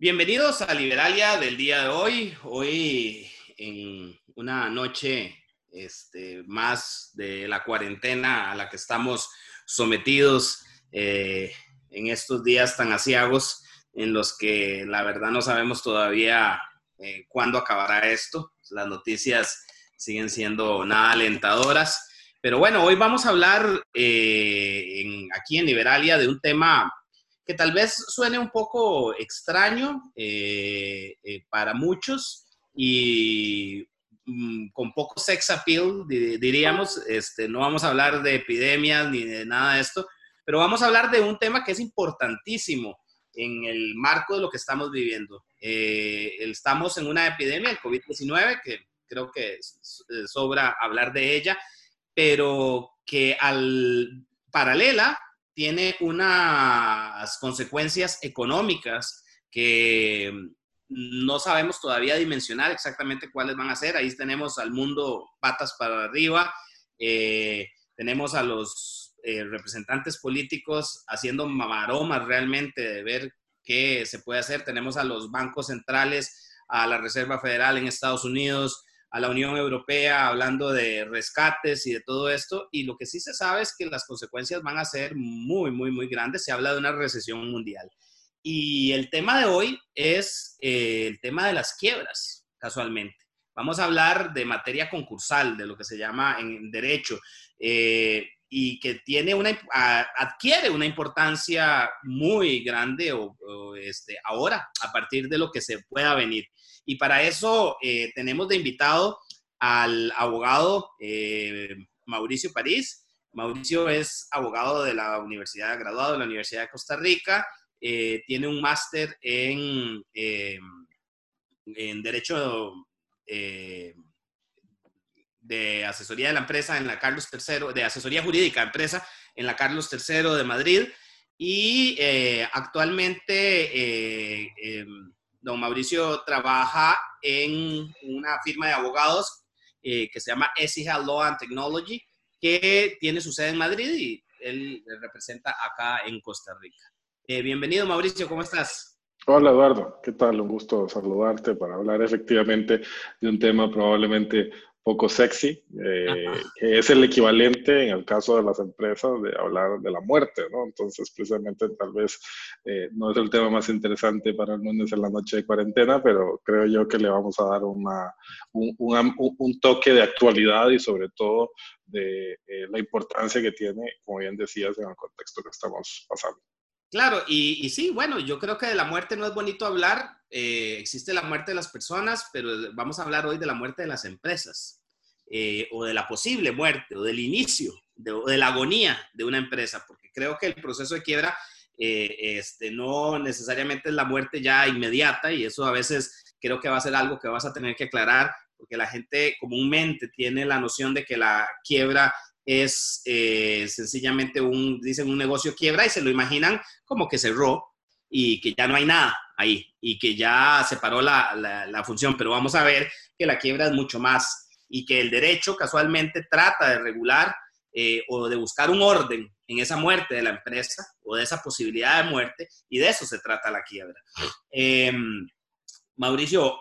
Bienvenidos a Liberalia del día de hoy. Hoy en una noche este, más de la cuarentena a la que estamos sometidos eh, en estos días tan asiagos en los que la verdad no sabemos todavía eh, cuándo acabará esto. Las noticias siguen siendo nada alentadoras. Pero bueno, hoy vamos a hablar eh, aquí en Liberalia de un tema que tal vez suene un poco extraño eh, eh, para muchos y mm, con poco sex appeal, diríamos. Este, no vamos a hablar de epidemias ni de nada de esto, pero vamos a hablar de un tema que es importantísimo en el marco de lo que estamos viviendo. Eh, estamos en una epidemia, el COVID-19, que creo que sobra hablar de ella, pero que al paralela tiene unas consecuencias económicas que no sabemos todavía dimensionar exactamente cuáles van a ser. Ahí tenemos al mundo patas para arriba, eh, tenemos a los eh, representantes políticos haciendo maromas realmente de ver qué se puede hacer. Tenemos a los bancos centrales, a la Reserva Federal en Estados Unidos, a la Unión Europea hablando de rescates y de todo esto. Y lo que sí se sabe es que las consecuencias van a ser muy, muy, muy grandes. Se habla de una recesión mundial. Y el tema de hoy es eh, el tema de las quiebras, casualmente. Vamos a hablar de materia concursal, de lo que se llama en derecho, eh, y que tiene una, adquiere una importancia muy grande o, este, ahora, a partir de lo que se pueda venir. Y para eso eh, tenemos de invitado al abogado eh, Mauricio París. Mauricio es abogado de la Universidad, graduado de la Universidad de Costa Rica, eh, tiene un máster en, en Derecho de Asesoría de la Empresa en la Carlos III, de Asesoría Jurídica Empresa en la Carlos III de Madrid y actualmente em, don Mauricio trabaja en una firma de abogados eh, que se llama Esija Law and Technology, que tiene su sede en Madrid y él representa acá en Costa Rica. Eh, bienvenido Mauricio, ¿cómo estás? Hola Eduardo, ¿qué tal? Un gusto saludarte para hablar efectivamente de un tema probablemente poco sexy, eh, que es el equivalente en el caso de las empresas de hablar de la muerte, ¿no? Entonces, precisamente tal vez eh, no es el tema más interesante para el mundo en la noche de cuarentena, pero creo yo que le vamos a dar una, un, un, toque de actualidad y sobre todo de eh, la importancia que tiene, como bien decías, en el contexto que estamos pasando. Claro, y, y, sí, bueno, yo creo que de la muerte no es bonito hablar. existe la muerte de las personas, pero vamos a hablar hoy de la muerte de las empresas. Eh, o de la posible muerte o del inicio o de la agonía de una empresa, porque creo que el proceso de quiebra eh, este, no necesariamente es la muerte ya inmediata y eso a veces creo que va a ser algo que vas a tener que aclarar, porque la gente comúnmente tiene la noción de que la quiebra es eh, sencillamente un, dicen un negocio quiebra y se lo imaginan como que cerró y que ya no hay nada ahí y que ya se paró la, la función, pero vamos a ver que la quiebra es mucho más y que el derecho casualmente trata de regular eh, o de buscar un orden en esa muerte de la empresa o de esa posibilidad de muerte y de eso se trata la quiebra. Em, Mauricio,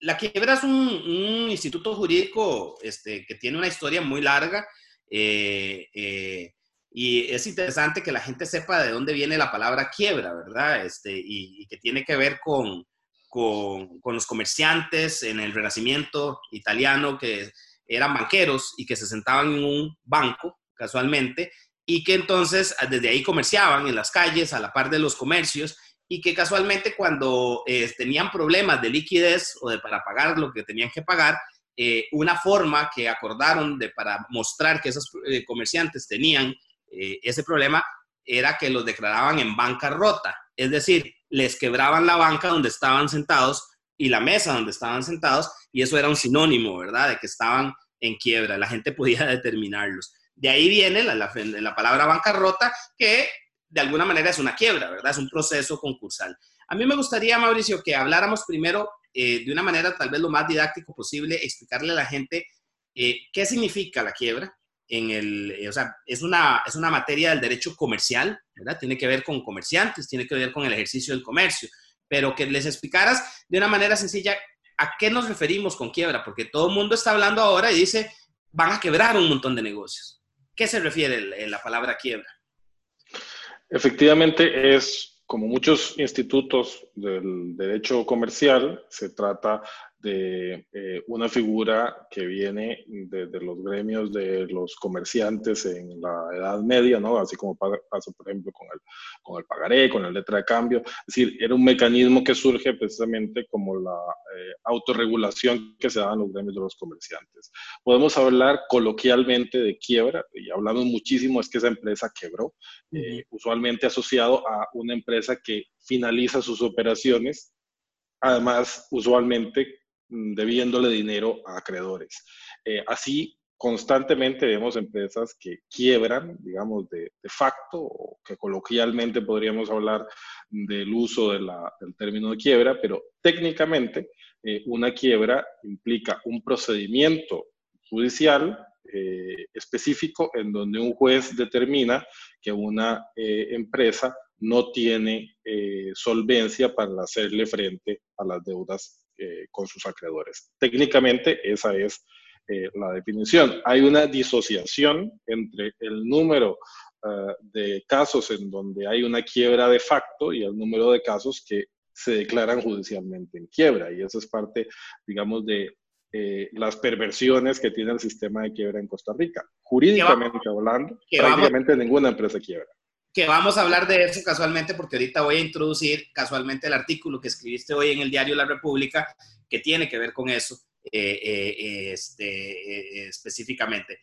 la quiebra es un, instituto jurídico este, que tiene una historia muy larga eh, eh, y es interesante que la gente sepa de dónde viene la palabra quiebra, ¿verdad? Este, y que tiene que ver con, con, los comerciantes en el Renacimiento italiano que eran banqueros y que se sentaban en un banco casualmente y que entonces ah, desde ahí comerciaban en las calles a la par de los comercios y que casualmente cuando eh, tenían problemas de liquidez o de para pagar lo que tenían que pagar, eh, una forma que acordaron de para mostrar que esos eh, comerciantes tenían ese problema era que los declaraban en bancarrota, es decir, les quebraban la banca donde estaban sentados y la mesa donde estaban sentados, y eso era un sinónimo, ¿verdad?, de que estaban en quiebra, la gente podía determinarlos. De ahí viene la, la, palabra bancarrota, que de alguna manera es una quiebra, ¿verdad? Es un proceso concursal. A mí me gustaría, Mauricio, que habláramos primero eh, de una manera tal vez lo más didáctico posible, explicarle a la gente eh, qué significa la quiebra, en el, eh, o sea, es una, es una materia del derecho comercial, ¿verdad? Tiene que ver con comerciantes, tiene que ver con el ejercicio del comercio. pero que les explicaras de una manera sencilla a qué nos referimos con quiebra, porque todo el mundo está hablando ahora y dice, van a quebrar un montón de negocios. ¿Qué se refiere la palabra quiebra? Efectivamente es, como muchos institutos del derecho comercial, se trata de eh, una figura que viene desde los gremios de los comerciantes en la Edad Media, ¿no? Así como pasa, por ejemplo, con el, con el pagaré, con la letra de cambio. Es decir, era un mecanismo que surge precisamente como la eh, autorregulación que se da en los gremios de los comerciantes. Podemos hablar coloquialmente de quiebra, y hablamos muchísimo, es que esa empresa quebró, eh, usualmente asociado a una empresa que finaliza sus operaciones además usualmente debiéndole dinero a acreedores. Eh, así, constantemente vemos empresas que quiebran, digamos, de, facto, o que coloquialmente podríamos hablar del uso del término de quiebra, pero técnicamente eh, una quiebra implica un procedimiento judicial eh, específico en donde un juez determina que una empresa no tiene solvencia para hacerle frente a las deudas eh, con sus acreedores. Técnicamente esa es eh, la definición. Hay una disociación entre el número eh, de casos en donde hay una quiebra de facto y el número de casos que se declaran judicialmente en quiebra. Y eso es parte, digamos, de las perversiones que tiene el sistema de quiebra en Costa Rica. Jurídicamente hablando, prácticamente ninguna empresa quiebra que vamos a hablar de eso casualmente porque ahorita voy a introducir casualmente el artículo que escribiste hoy en el diario La República que tiene que ver con eso eh, eh, este, eh, específicamente.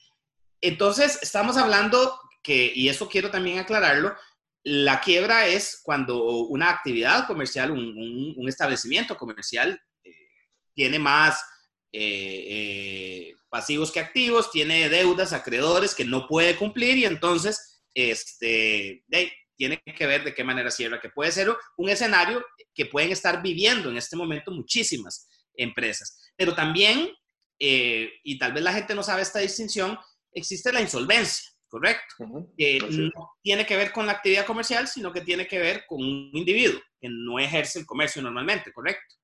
Entonces, estamos hablando que, y eso quiero también aclararlo, la quiebra es cuando una actividad comercial, un, establecimiento comercial tiene más pasivos que activos, tiene deudas, acreedores que no puede cumplir y entonces este, tiene que ver de qué manera cierra, que puede ser un escenario que pueden estar viviendo en este momento muchísimas empresas. Pero también, eh, y tal vez la gente no sabe esta distinción, existe la insolvencia, ¿correcto? Que no tiene que ver con la actividad comercial, sino que tiene que ver con un individuo que no ejerce el comercio normalmente, ¿correcto?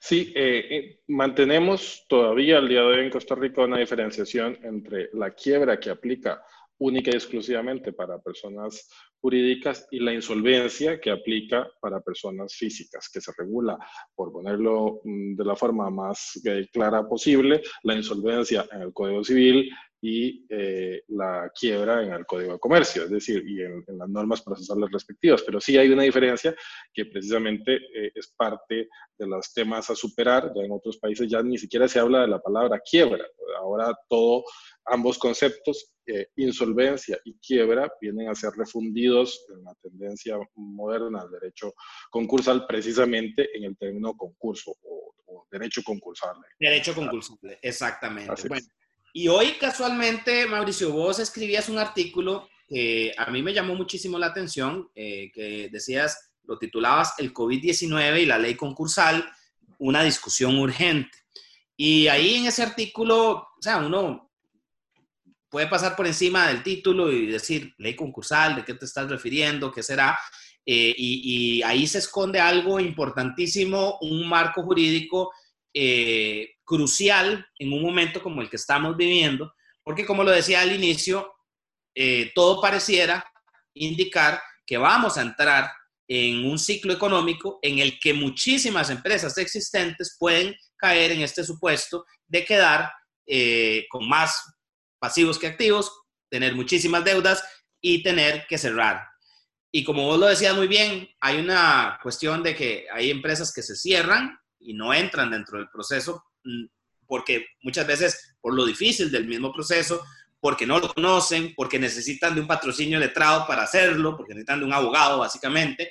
Sí, eh, eh, mantenemos todavía al día de hoy en Costa Rica una diferenciación entre la quiebra que aplica única y exclusivamente para personas jurídicas y la insolvencia que aplica para personas físicas, que se regula, por ponerlo mm, de la forma más eh, clara posible, la insolvencia en el Código Civil y eh, la quiebra en el Código de Comercio, es decir, y en, las normas procesales respectivas. Pero sí hay una diferencia que precisamente eh, es parte de los temas a superar. Ya en otros países ya ni siquiera se habla de la palabra quiebra. Ahora todo, ambos conceptos, eh, insolvencia y quiebra, vienen a ser refundidos en la tendencia moderna del derecho concursal precisamente en el término concurso o, derecho concursable. Derecho concursable, exactamente. Bueno, y hoy casualmente, Mauricio, vos escribías un artículo que a mí me llamó muchísimo la atención, eh, que decías, lo titulabas El COVID-19 y la ley concursal, una discusión urgente. Y ahí en ese artículo, o sea, uno puede pasar por encima del título y decir, ley concursal, ¿de qué te estás refiriendo? ¿Qué será? Eh, y, y, ahí se esconde algo importantísimo, un marco jurídico eh, crucial en un momento como el que estamos viviendo, porque como lo decía al inicio, eh, todo pareciera indicar que vamos a entrar en un ciclo económico en el que muchísimas empresas existentes pueden caer en este supuesto de quedar eh, con más pasivos que activos, tener muchísimas deudas y tener que cerrar. Y como vos lo decías muy bien, hay una cuestión de que hay empresas que se cierran y no entran dentro del proceso mm, porque muchas veces por lo difícil del mismo proceso, porque no lo conocen, porque necesitan de un patrocinio letrado para hacerlo, porque necesitan de un abogado básicamente,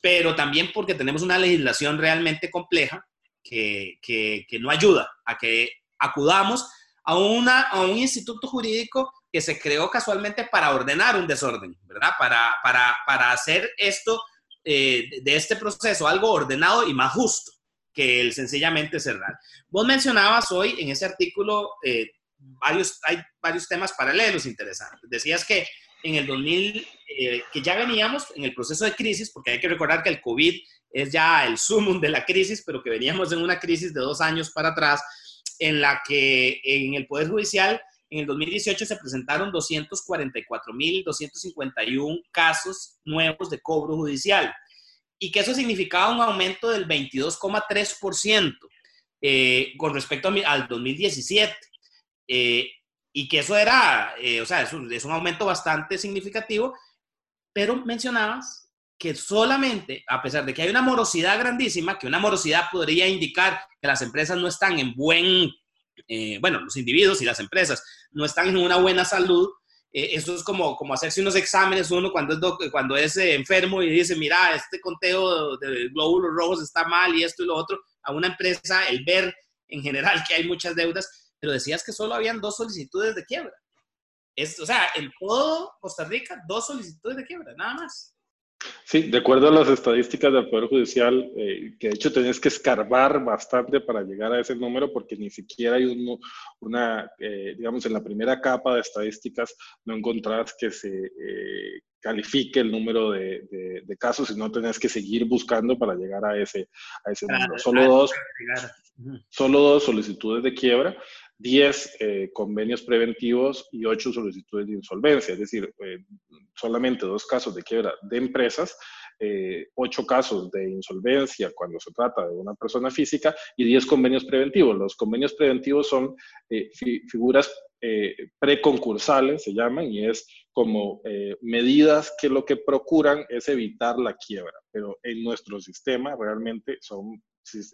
pero también porque tenemos una legislación realmente compleja que, que, no ayuda a que acudamos a, una, a un instituto jurídico que se creó casualmente para ordenar un desorden, ¿verdad? Para, para, para hacer esto, eh, de este proceso, algo ordenado y más justo que el sencillamente cerrar. Vos mencionabas hoy en ese artículo eh, varios, hay varios temas paralelos interesantes. Decías que en el 2000, eh, que ya veníamos en el proceso de crisis, porque hay que recordar que el COVID es ya el sumum de la crisis, pero que veníamos en una crisis de dos años para atrás, en la que en el Poder Judicial en el 2018 se presentaron 244.251 casos nuevos de cobro judicial y que eso significaba un aumento del 22,3% eh, con respecto al 2017. Eh, y que eso era, eh, o sea, es un, es un aumento bastante significativo, pero mencionabas que solamente, a pesar de que hay una morosidad grandísima, que una morosidad podría indicar que las empresas no están en buen, bueno, los individuos y las empresas no están en una buena salud, eh, eso es como, como hacerse unos exámenes uno cuando es, cuando es eh, enfermo y dice, mira, este conteo de glóbulos rojos está mal y esto y lo otro. A una empresa, el ver en general que hay muchas deudas, pero decías que solo habían dos solicitudes de quiebra. Es, o sea, en todo Costa Rica, dos solicitudes de quiebra, nada más. Sí, de acuerdo a las estadísticas del Poder Judicial, eh, que de hecho tenés que escarbar bastante para llegar a ese número, porque ni siquiera hay una, eh, digamos, en la primera capa de estadísticas no encontrás que se eh, califique el número de, casos, sino tenés que seguir buscando para llegar a ese, a ese número. Solo dos, solo dos solicitudes de quiebra 10 eh, convenios preventivos y 8 solicitudes de insolvencia, es decir, eh, solamente dos casos de quiebra de empresas, eh, 8 casos de insolvencia cuando se trata de una persona física y 10 convenios preventivos. Los convenios preventivos son eh, figuras preconcursales, se llaman, y es como medidas que lo que procuran es evitar la quiebra, pero en nuestro sistema realmente son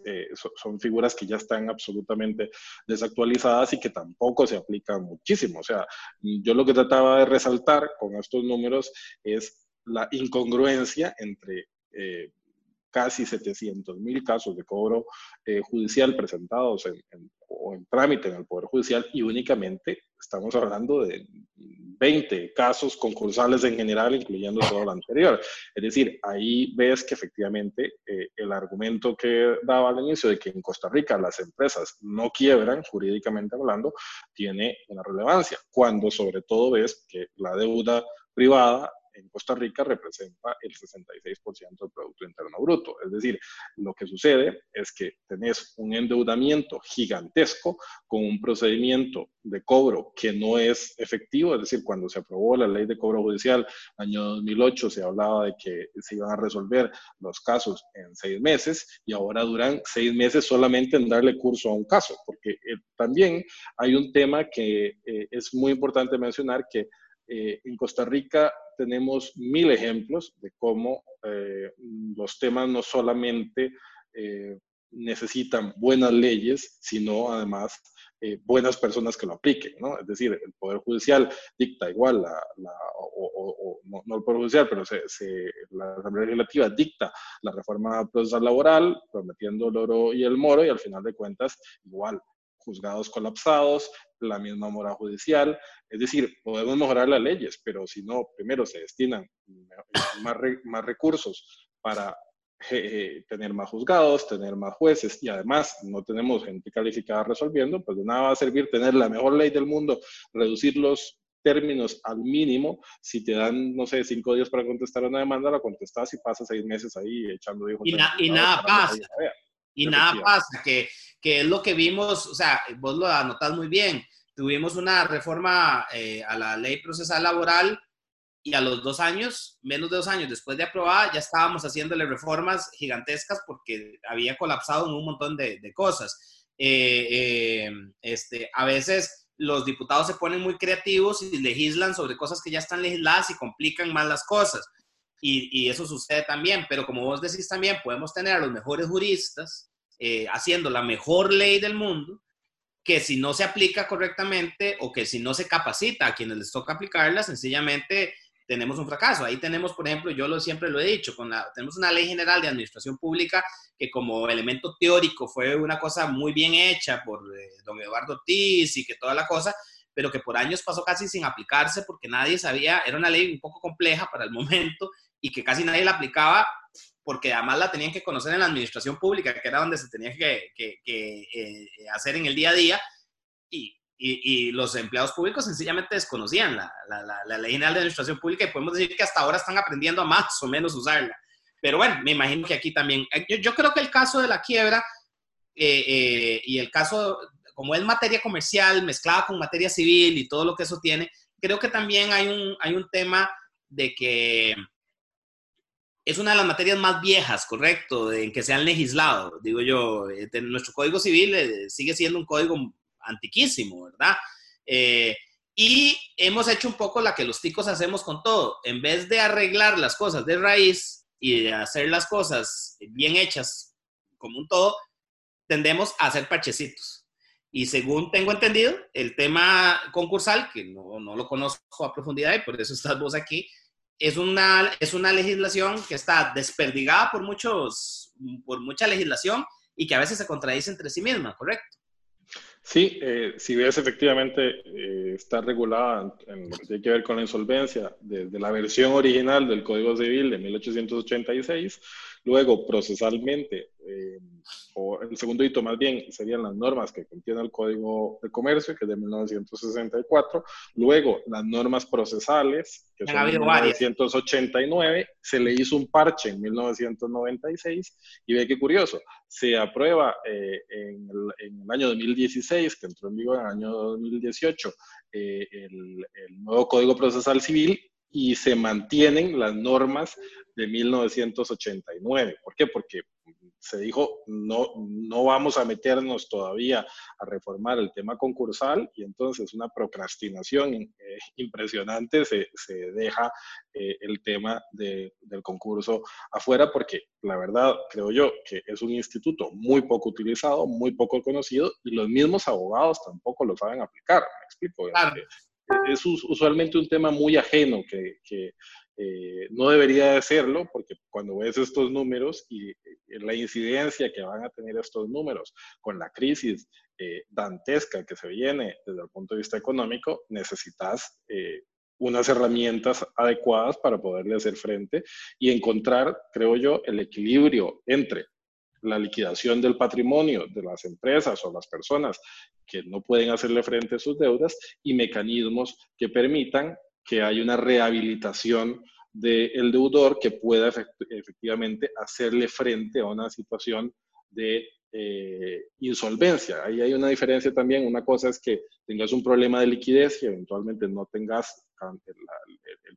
eh, son figuras que ya están absolutamente desactualizadas y que tampoco se aplican muchísimo. O sea, yo lo que trataba de resaltar con estos números es la incongruencia entre eh, casi 700 mil casos de cobro eh, judicial presentados en, o en trámite en el Poder Judicial y únicamente estamos hablando de 20 casos concursales en general, incluyendo todo lo anterior. Es decir, ahí ves que efectivamente eh, el argumento que daba al inicio de que en Costa Rica las empresas no quiebran, jurídicamente hablando, tiene una relevancia, cuando sobre todo ves que la deuda privada en Costa Rica representa el 66% del Producto Interno Bruto. Es decir, lo que sucede es que tenés un endeudamiento gigantesco con un procedimiento de cobro que no es efectivo, es decir, cuando se aprobó la ley de cobro judicial año 2008 se hablaba de que se iban a resolver los casos en seis meses y ahora duran seis meses solamente en darle curso a un caso, porque eh, también hay un tema que eh, es muy importante mencionar que eh, en Costa Rica tenemos mil ejemplos de cómo eh, los temas no solamente eh, necesitan buenas leyes, sino además buenas personas que lo apliquen, ¿no? Es decir, el Poder Judicial dicta igual, la, o, no, el Poder Judicial, pero la Asamblea Legislativa dicta la reforma procesal laboral, prometiendo el oro y el moro, y al final de cuentas, igual, juzgados colapsados, la misma mora judicial. Es decir, podemos mejorar las leyes, pero si no, primero se destinan más, más recursos para eh, tener más juzgados, tener más jueces y además no tenemos gente calificada resolviendo, pues de nada va a servir tener la mejor ley del mundo, reducir los términos al mínimo, si te dan, no sé, cinco días para contestar una demanda, la contestas y pasas seis meses ahí echando hijos. Y, y nada pasa. Y nada pasa, que, que, es lo que vimos, o sea, vos lo anotás muy bien. Tuvimos una reforma eh, a la ley procesal laboral y a los dos años, menos de dos años después de aprobada, ya estábamos haciéndole reformas gigantescas porque había colapsado en un montón de, de cosas. Eh, eh, este, a veces los diputados se ponen muy creativos y legislan sobre cosas que ya están legisladas y complican más las cosas. Y, eso sucede también, pero como vos decís también, podemos tener a los mejores juristas eh, haciendo la mejor ley del mundo, que si no se aplica correctamente o que si no se capacita a quienes les toca aplicarla, sencillamente tenemos un fracaso. Ahí tenemos, por ejemplo, yo lo, siempre lo he dicho, con la, tenemos una ley general de administración pública que como elemento teórico fue una cosa muy bien hecha por eh, don Eduardo Ortiz y que toda la cosa, pero que por años pasó casi sin aplicarse porque nadie sabía, era una ley un poco compleja para el momento y que casi nadie la aplicaba porque además la tenían que conocer en la administración pública, que era donde se tenía que, eh, hacer en el día a día, y, y, los empleados públicos sencillamente desconocían la, la, la, ley general de administración pública y podemos decir que hasta ahora están aprendiendo a más o menos usarla. Pero bueno, me imagino que aquí también. Eh, yo, creo que el caso de la quiebra y el caso, como es materia comercial mezclada con materia civil y todo lo que eso tiene, creo que también hay un, hay un tema de que es una de las materias más viejas, correcto, en que se han legislado. Digo yo, eh, nuestro Código Civil eh, sigue siendo un código antiquísimo, ¿verdad? Eh, y hemos hecho un poco la que los ticos hacemos con todo. En vez de arreglar las cosas de raíz y de hacer las cosas bien hechas como un todo, tendemos a hacer parchecitos. Y según tengo entendido, el tema concursal, que no, no lo conozco a profundidad y por eso estás vos aquí, es una, es una legislación que está desperdigada por, muchos, por mucha legislación y que a veces se contradice entre sí misma, ¿correcto? Sí, eh, si ves efectivamente eh, está regulada en lo que tiene que ver con la insolvencia desde la versión original del Código Civil de 1886, luego procesalmente eh, o el segundo hito más bien serían las normas que contiene el Código de Comercio, que es de 1964, luego las normas procesales, que son de 1989, se le hizo un parche en 1996, y ve qué curioso, se aprueba eh, en, el, año 2016, que entró en vigor en el año 2018, eh, el, el nuevo Código Procesal Civil, y se mantienen las normas de 1989. ¿Por qué? Porque se dijo, no, no vamos a meternos todavía a reformar el tema concursal y entonces una procrastinación eh, impresionante se, se deja eh, el tema del concurso afuera porque la verdad creo yo que es un instituto muy poco utilizado, muy poco conocido y los mismos abogados tampoco lo saben aplicar. Me explico. Es usualmente un tema muy ajeno que, que eh, no debería de serlo, porque cuando ves estos números y, la incidencia que van a tener estos números con la crisis eh, dantesca que se viene desde el punto de vista económico, necesitas eh, unas herramientas adecuadas para poderle hacer frente y encontrar, creo yo, el equilibrio entre la liquidación del patrimonio de las empresas o las personas que no pueden hacerle frente a sus deudas y mecanismos que permitan que hay una rehabilitación del deudor que pueda efectivamente hacerle frente a una situación de eh, insolvencia. Ahí hay una diferencia también. Una cosa es que tengas un problema de liquidez y eventualmente no tengas el,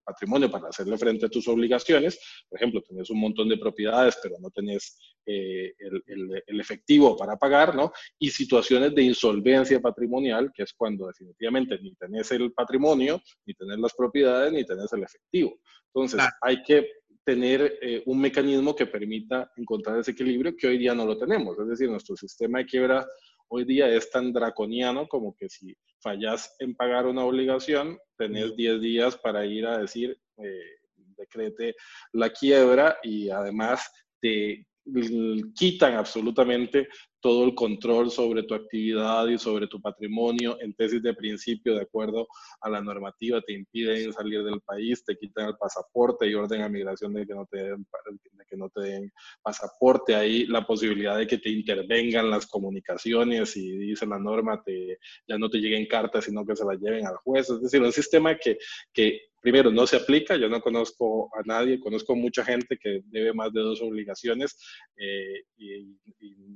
patrimonio para hacerle frente a tus obligaciones. Por ejemplo, tenés un montón de propiedades, pero no tenés eh, el, efectivo para pagar, ¿no? Y situaciones de insolvencia patrimonial, que es cuando definitivamente ni tenés el patrimonio, ni tenés las propiedades, ni tenés el efectivo. Entonces, hay que tener eh, un mecanismo que permita encontrar ese equilibrio que hoy día no lo tenemos. Es decir, nuestro sistema de quiebra hoy día es tan draconiano como que si fallas en pagar una obligación, tenés 10 días para ir a decir, eh, decrete la quiebra y además te quitan absolutamente todo el control sobre tu actividad y sobre tu patrimonio en tesis de principio, de acuerdo a la normativa, te impiden salir del país, te quitan el pasaporte y orden a migración de que no te den, de que no te den pasaporte. Ahí la posibilidad de que te intervengan las comunicaciones y dice la norma, te, ya no te lleguen cartas, sino que se las lleven al juez. Es decir, un sistema que, que primero, no se aplica. Yo no conozco a nadie, conozco mucha gente que debe más de dos obligaciones eh, y,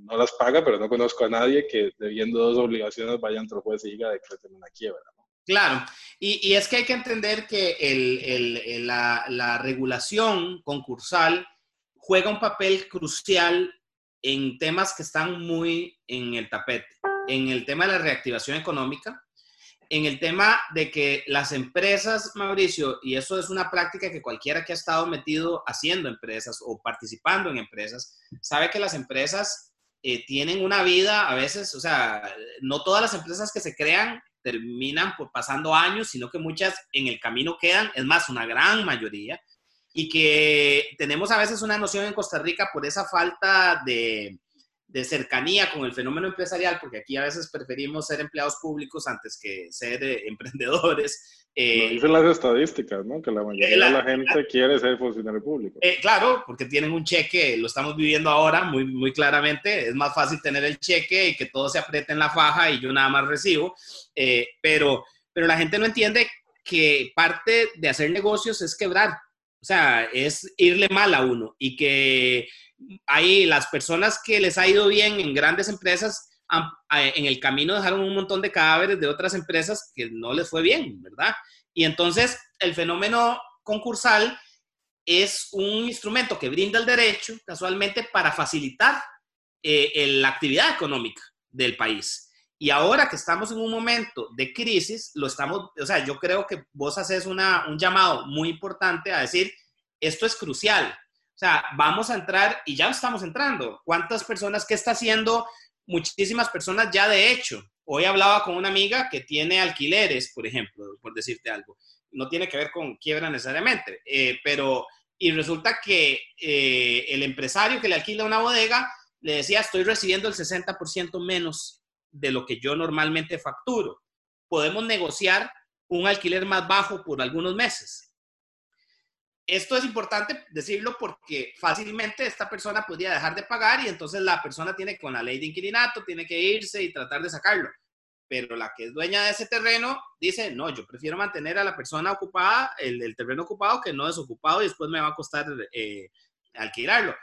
no las paga, pero no conozco a nadie que debiendo dos obligaciones vaya ante el juez y diga decreten una quiebra. Claro, y, y, es que hay que entender que el, el, la, la regulación concursal juega un papel crucial en temas que están muy en el tapete. En el tema de la reactivación económica, en el tema de que las empresas, Mauricio, y eso es una práctica que cualquiera que ha estado metido haciendo empresas o participando en empresas, sabe que las empresas eh, tienen una vida a veces, o sea, no todas las empresas que se crean terminan por pasando años, sino que muchas en el camino quedan, es más, una gran mayoría, y que tenemos a veces una noción en Costa Rica por esa falta de, de cercanía con el fenómeno empresarial, porque aquí a veces preferimos ser empleados públicos antes que ser eh, emprendedores. Eh, dicen las estadísticas, ¿no? Que la mayoría de la gente quiere ser funcionario público. Eh, claro, porque tienen un cheque, lo estamos viviendo ahora muy, muy claramente, es más fácil tener el cheque y que todo se apriete en la faja y yo nada más recibo, eh, pero, pero la gente no entiende que parte de hacer negocios es quebrar. O sea, es irle mal a uno y que hay las personas que les ha ido bien en grandes empresas, en el camino dejaron un montón de cadáveres de otras empresas que no les fue bien, ¿verdad? Y entonces el fenómeno concursal es un instrumento que brinda el derecho casualmente para facilitar eh, la actividad económica del país. Y ahora que estamos en un momento de crisis, lo estamos, o sea, yo creo que vos haces una, un llamado muy importante a decir, esto es crucial. O sea, vamos a entrar y ya estamos entrando. ¿Cuántas personas, qué está haciendo? Muchísimas personas ya de hecho. Hoy hablaba con una amiga que tiene alquileres, por ejemplo, por decirte algo. No tiene que ver con quiebra necesariamente, eh, pero y resulta que eh, el empresario que le alquila una bodega le decía, estoy recibiendo el 60% menos de lo que yo normalmente facturo. Podemos negociar un alquiler más bajo por algunos meses. Esto es importante decirlo porque fácilmente esta persona podría dejar de pagar y entonces la persona tiene con la ley de inquilinato, tiene que irse y tratar de sacarlo. Pero la que es dueña de ese terreno dice, no, yo prefiero mantener a la persona ocupada, el, terreno ocupado, que no desocupado y después me va a costar eh, alquilarlo.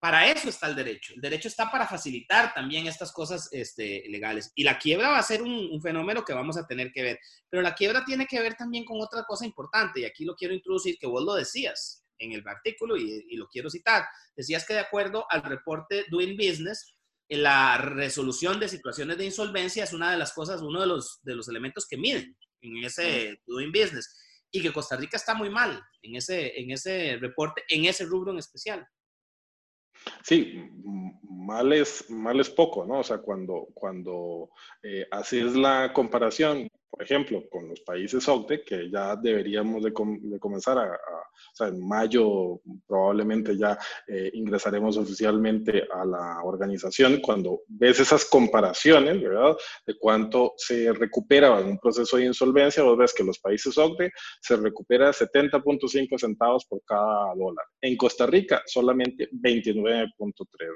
Para eso está el derecho. El derecho está para facilitar también estas cosas este, legales. Y la quiebra va a ser un, fenómeno que vamos a tener que ver. Pero la quiebra tiene que ver también con otra cosa importante, y aquí lo quiero introducir, que vos lo decías en el artículo y, y lo quiero citar. Decías que de acuerdo al reporte Doing Business, la resolución de situaciones de insolvencia es una de las cosas, uno de los, de los elementos que miden en ese Doing Business. Y que Costa Rica está muy mal en ese, en ese reporte, en ese rubro en especial. Sí, mal es, mal es poco, ¿no? O sea, cuando, cuando eh, haces la comparación, por ejemplo, con los países OCDE, que ya deberíamos de, comenzar a, o sea, en mayo probablemente ya eh, ingresaremos oficialmente a la organización, cuando ves esas comparaciones, ¿verdad? De cuánto se recupera en un proceso de insolvencia, vos ves que los países OCDE se recupera 70.5 centavos por cada dólar. En Costa Rica solamente 29.3,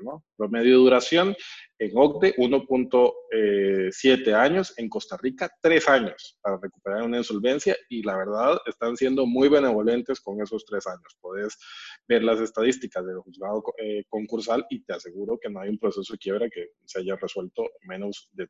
¿no? Promedio de duración en OCDE 1.7 años, en Costa Rica 3 años para recuperar una insolvencia y la verdad están siendo muy benevolentes con esos 3 años. Puedes ver las estadísticas del juzgado eh, concursal y te aseguro que no hay un proceso de quiebra que se haya resuelto en menos de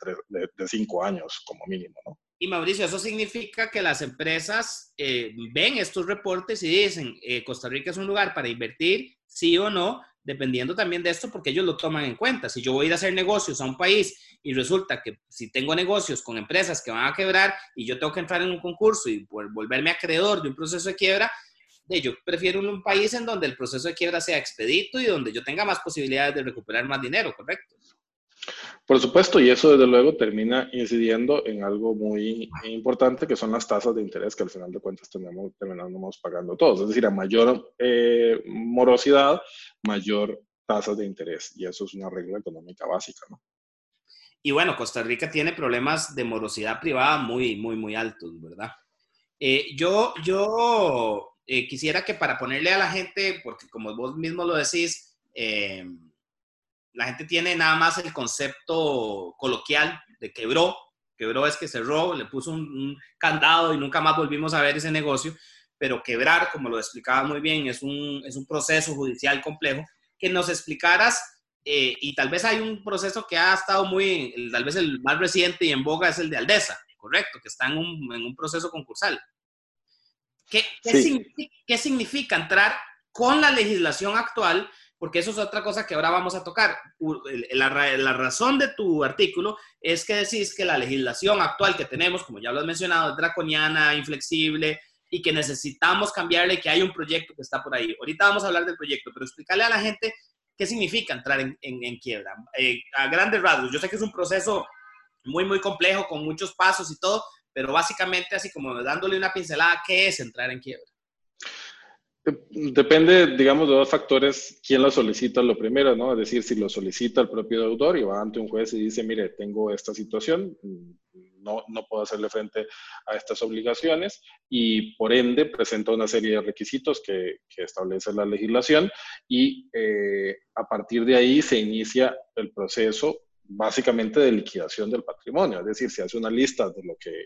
5 años como mínimo, ¿no? Y Mauricio, eso significa que las empresas eh, ven estos reportes y dicen, eh, Costa Rica es un lugar para invertir, sí o no, dependiendo también de esto, porque ellos lo toman en cuenta. Si yo voy a ir a hacer negocios a un país y resulta que si tengo negocios con empresas que van a quebrar y yo tengo que entrar en un concurso y volverme acreedor de un proceso de quiebra, yo prefiero un país en donde el proceso de quiebra sea expedito y donde yo tenga más posibilidades de recuperar más dinero, ¿correcto? Por supuesto, y eso desde luego termina incidiendo en algo muy importante, que son las tasas de interés que al final de cuentas terminamos pagando todos. Es decir, a mayor eh, morosidad, mayor tasas de interés. Y eso es una regla económica básica, ¿no? Y bueno, Costa Rica tiene problemas de morosidad privada muy, muy, muy altos, ¿verdad? Eh, yo yo eh, quisiera que para ponerle a la gente, porque como vos mismo lo decís, la gente tiene nada más el concepto coloquial de quebró. Quebró es que cerró, le puso un, candado y nunca más volvimos a ver ese negocio. Pero quebrar, como lo explicaba muy bien, es un, es un proceso judicial complejo. Que nos explicaras, eh, y tal vez hay un proceso que ha estado muy, tal vez el más reciente y en boga es el de Aldesa, correcto, que está en un, en un proceso concursal. ¿Qué, qué, significa, ¿Qué significa entrar con la legislación actual porque eso es otra cosa que ahora vamos a tocar. La, razón de tu artículo es que decís que la legislación actual que tenemos, como ya lo has mencionado, es draconiana, inflexible y que necesitamos cambiarle, que hay un proyecto que está por ahí. Ahorita vamos a hablar del proyecto, pero explicarle a la gente qué significa entrar en, quiebra. Eh, a grandes rasgos, yo sé que es un proceso muy, muy complejo, con muchos pasos y todo, pero básicamente así como dándole una pincelada, ¿qué es entrar en quiebra? Depende, digamos, de dos factores, quién lo solicita lo primero, ¿no? Es decir, si lo solicita el propio deudor y va ante un juez y dice, mire, tengo esta situación, no, no puedo hacerle frente a estas obligaciones y por ende presenta una serie de requisitos que, que establece la legislación y eh, a partir de ahí se inicia el proceso básicamente de liquidación del patrimonio, es decir, se hace una lista de lo que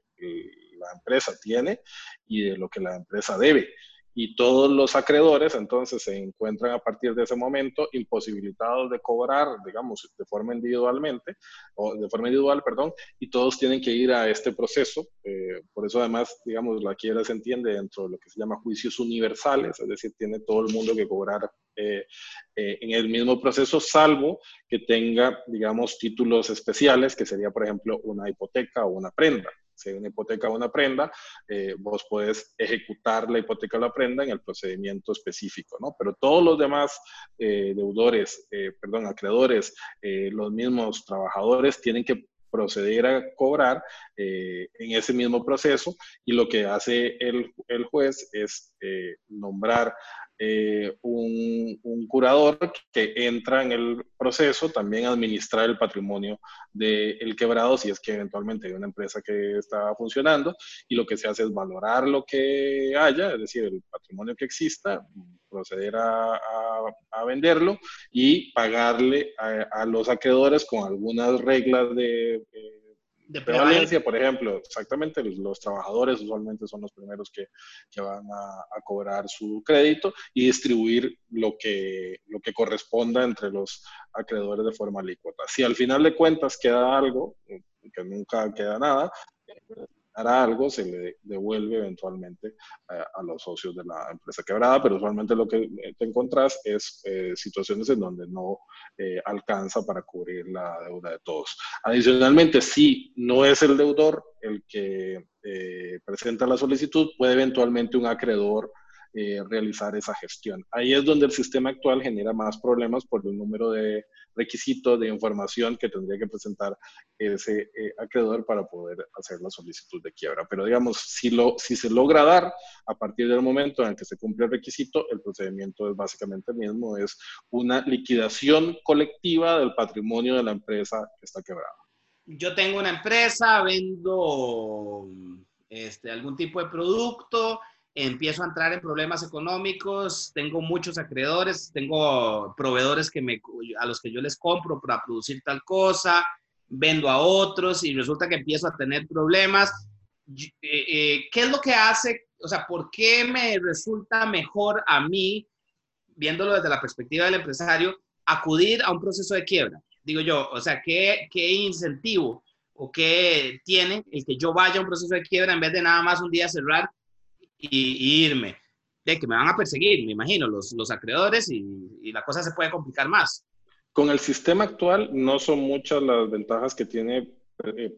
la empresa tiene y de lo que la empresa debe y todos los acreedores entonces se encuentran a partir de ese momento imposibilitados de cobrar, digamos, de forma individualmente, o de forma individual, perdón, y todos tienen que ir a este proceso. Eh, por eso además, digamos, la quiebra se entiende dentro de lo que se llama juicios universales, es decir, tiene todo el mundo que cobrar eh, eh, en el mismo proceso, salvo que tenga, digamos, títulos especiales, que sería, por ejemplo, una hipoteca o una prenda hay una hipoteca o una prenda, eh, vos puedes ejecutar la hipoteca o la prenda en el procedimiento específico, ¿no? Pero todos los demás eh, deudores, eh, perdón, acreedores, los mismos trabajadores tienen que proceder a cobrar en ese mismo proceso y lo que hace el, el juez es nombrar eh, un, curador que entra en el proceso también administrar el patrimonio del quebrado si es que eventualmente hay una empresa que está funcionando y lo que se hace es valorar lo que haya, es decir, el patrimonio que exista, proceder a, a, venderlo y pagarle a, los acreedores con algunas reglas de... Eh, de prevalencia, por ejemplo, exactamente, los, trabajadores usualmente son los primeros que, que van a, a, cobrar su crédito y distribuir lo que, lo que corresponda entre los acreedores de forma alícuota. Si al final de cuentas queda algo, que nunca queda nada, hará algo, se le devuelve eventualmente a, los socios de la empresa quebrada, pero usualmente lo que te encontrás es eh, situaciones en donde no eh, alcanza para cubrir la deuda de todos. Adicionalmente, si no es el deudor el que eh, presenta la solicitud, puede eventualmente un acreedor eh, realizar esa gestión. Ahí es donde el sistema actual genera más problemas por el número de requisitos de información que tendría que presentar ese eh, acreedor para poder hacer la solicitud de quiebra. Pero digamos, si, lo, si se logra dar a partir del momento en el que se cumple el requisito, el procedimiento es básicamente el mismo, es una liquidación colectiva del patrimonio de la empresa que está quebrada. Yo tengo una empresa, vendo este, algún tipo de producto, empiezo a entrar en problemas económicos, tengo muchos acreedores, tengo proveedores que me, a los que yo les compro para producir tal cosa, vendo a otros y resulta que empiezo a tener problemas. Eh, eh, ¿Qué es lo que hace? O sea, ¿por qué me resulta mejor a mí, viéndolo desde la perspectiva del empresario, acudir a un proceso de quiebra? Digo yo, o sea, ¿qué, qué incentivo o qué tiene el que yo vaya a un proceso de quiebra en vez de nada más un día cerrar y, irme. De que me van a perseguir, me imagino, los, los acreedores y, y la cosa se puede complicar más. Con el sistema actual no son muchas las ventajas que tiene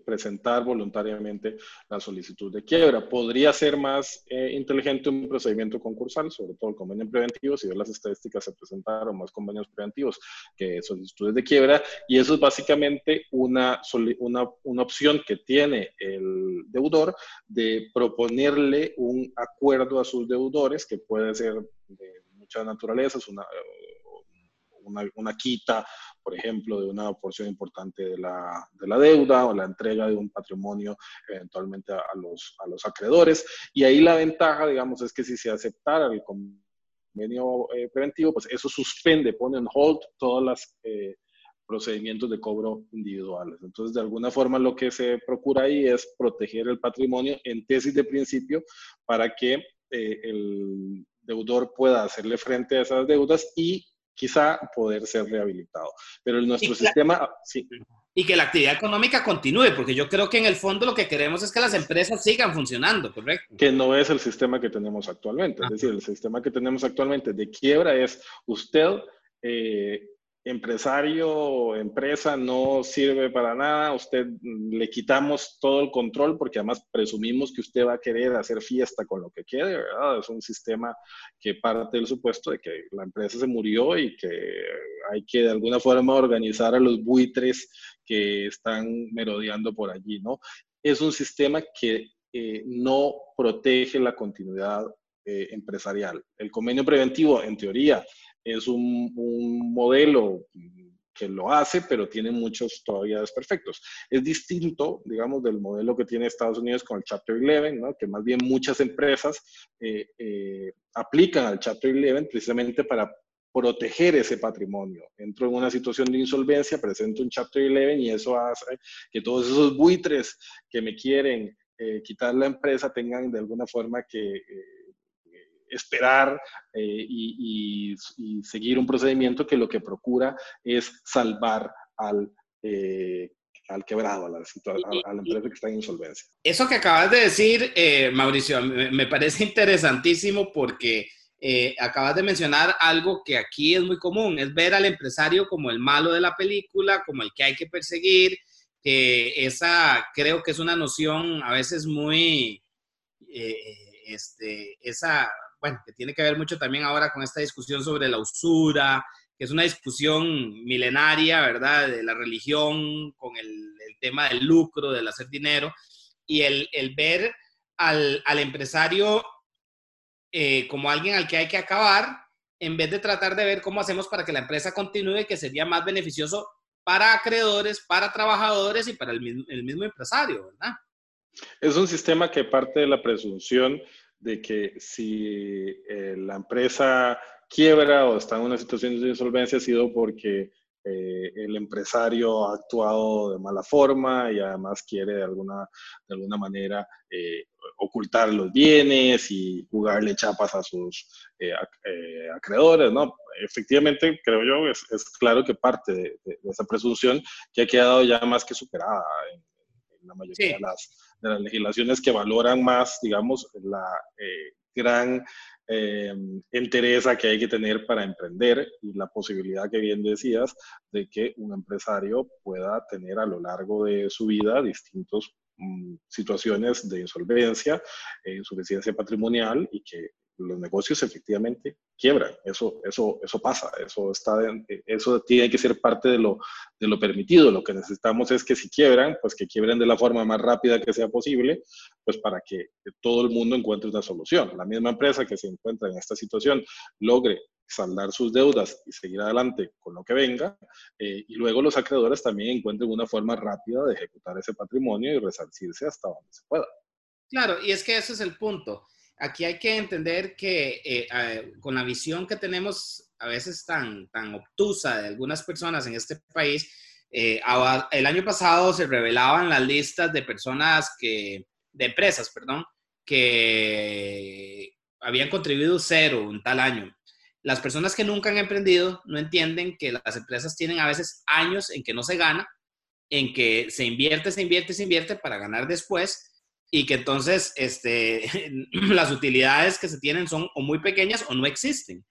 presentar voluntariamente la solicitud de quiebra. Podría ser más eh, inteligente un procedimiento concursal, sobre todo el convenio preventivo, si ver las estadísticas se presentaron más convenios preventivos que solicitudes de quiebra, y eso es básicamente una, una, una opción que tiene el deudor de proponerle un acuerdo a sus deudores, que puede ser de muchas naturalezas, una, una, una quita por ejemplo, de una porción importante de la, de la deuda o la entrega de un patrimonio eventualmente a, los, a los acreedores. Y ahí la ventaja, digamos, es que si se aceptara el convenio eh, preventivo, pues eso suspende, pone en hold todos los eh, procedimientos de cobro individuales. Entonces, de alguna forma, lo que se procura ahí es proteger el patrimonio en tesis de principio para que eh, el deudor pueda hacerle frente a esas deudas y quizá poder ser rehabilitado. Pero nuestro sistema, sí. Y que la actividad económica continúe, porque yo creo que en el fondo lo que queremos es que las empresas sigan funcionando, ¿correcto? Que no es el sistema que tenemos actualmente. Es decir, el sistema que tenemos actualmente de quiebra es usted eh, empresario empresa no sirve para nada, usted mm, le quitamos todo el control porque además presumimos que usted va a querer hacer fiesta con lo que quede, ¿verdad? Es un sistema que parte del supuesto de que la empresa se murió y que hay que de alguna forma organizar a los buitres que están merodeando por allí, ¿no? Es un sistema que eh, no protege la continuidad eh, empresarial. El convenio preventivo, en teoría, es un, modelo que lo hace, pero tiene muchos todavía desperfectos. Es distinto, digamos, del modelo que tiene Estados Unidos con el Chapter 11, ¿no? que más bien muchas empresas eh, eh, aplican al Chapter 11 precisamente para proteger ese patrimonio. Entro en una situación de insolvencia, presento un Chapter 11 y eso hace que todos esos buitres que me quieren eh, quitar la empresa tengan de alguna forma que esperar y, seguir un procedimiento que lo que procura es salvar al al quebrado, a la, a, la empresa que está en insolvencia. Eso que acabas de decir, Mauricio, me, parece interesantísimo porque eh, acabas de mencionar algo que aquí es muy común, es ver al empresario como el malo de la película, como el que hay que perseguir, que esa creo que es una noción a veces muy, eh, este, esa, bueno, que tiene que ver mucho también ahora con esta discusión sobre la usura, que es una discusión milenaria, ¿verdad? De la religión con el, el tema del lucro, del hacer dinero, y el, el ver al, al empresario eh, como alguien al que hay que acabar, en vez de tratar de ver cómo hacemos para que la empresa continúe, que sería más beneficioso para acreedores, para trabajadores y para el mismo, empresario, ¿verdad? Es un sistema que parte de la presunción de que si eh, la empresa quiebra o está en una situación de insolvencia ha sido porque eh, el empresario ha actuado de mala forma y además quiere de alguna, de alguna manera eh, ocultar los bienes y jugarle chapas a sus eh, acreedores, ¿no? Efectivamente, creo yo, es, es claro que parte de, esa presunción que ha quedado ya más que superada en, la mayoría de, las, de, las, legislaciones que valoran más, digamos, la gran eh, entereza que hay que tener para emprender y la posibilidad que bien decías de que un empresario pueda tener a lo largo de su vida distintas mm, situaciones de insolvencia, eh, insuficiencia patrimonial y que los negocios efectivamente quiebran. Eso, eso, eso pasa, eso, está, eso tiene que ser parte de lo, de lo permitido. Lo que necesitamos es que si quiebran, pues que quiebren de la forma más rápida que sea posible, pues para que todo el mundo encuentre una solución. La misma empresa que se encuentra en esta situación logre saldar sus deudas y seguir adelante con lo que venga, eh, y luego los acreedores también encuentren una forma rápida de ejecutar ese patrimonio y resarcirse hasta donde se pueda. Claro, y es que ese es el punto aquí hay que entender que eh, con la visión que tenemos a veces tan, tan obtusa de algunas personas en este país, eh, el año pasado se revelaban las listas de personas que, de empresas, perdón, que habían contribuido cero un tal año. Las personas que nunca han emprendido no entienden que las empresas tienen a veces años en que no se gana, en que se invierte, se invierte, se invierte para ganar después y que entonces este, las utilidades que se tienen son o muy pequeñas o no existen.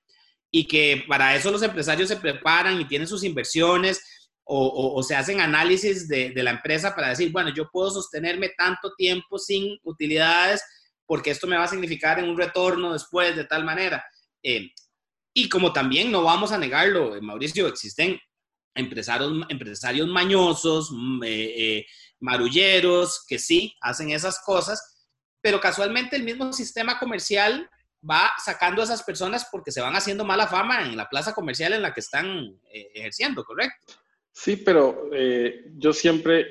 Y que para eso los empresarios se preparan y tienen sus inversiones o, o, se hacen análisis de, de, la empresa para decir, bueno, yo puedo sostenerme tanto tiempo sin utilidades porque esto me va a significar en un retorno después de tal manera. Eh, y como también no vamos a negarlo, Mauricio, existen empresarios, empresarios mañosos, mm, eh, eh, marulleros, que sí, hacen esas cosas, pero casualmente el mismo sistema comercial va sacando a esas personas porque se van haciendo mala fama en la plaza comercial en la que están eh, ejerciendo, ¿correcto? Sí, pero yo siempre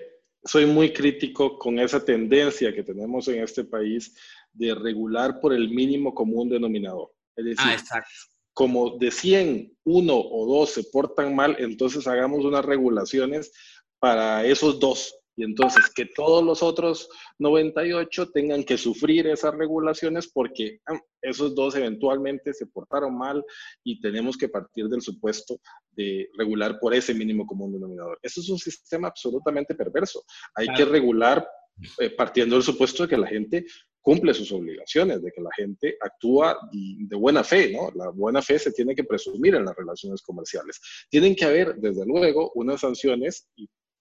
soy muy crítico con esa tendencia que tenemos en este país de regular por el mínimo común denominador. Es decir, ah, exacto como de 100, uno o dos se portan mal, entonces hagamos unas regulaciones para esos dos. Y entonces que todos los otros 98 tengan que sufrir esas regulaciones porque esos dos eventualmente se portaron mal y tenemos que partir del supuesto de regular por ese mínimo común denominador. Eso es un sistema absolutamente perverso. Hay que regular eh, partiendo del supuesto de que la gente cumple sus obligaciones, de que la gente actúa de buena fe, ¿no? La buena fe se tiene que presumir en las relaciones comerciales. Tienen que haber, desde luego, unas sanciones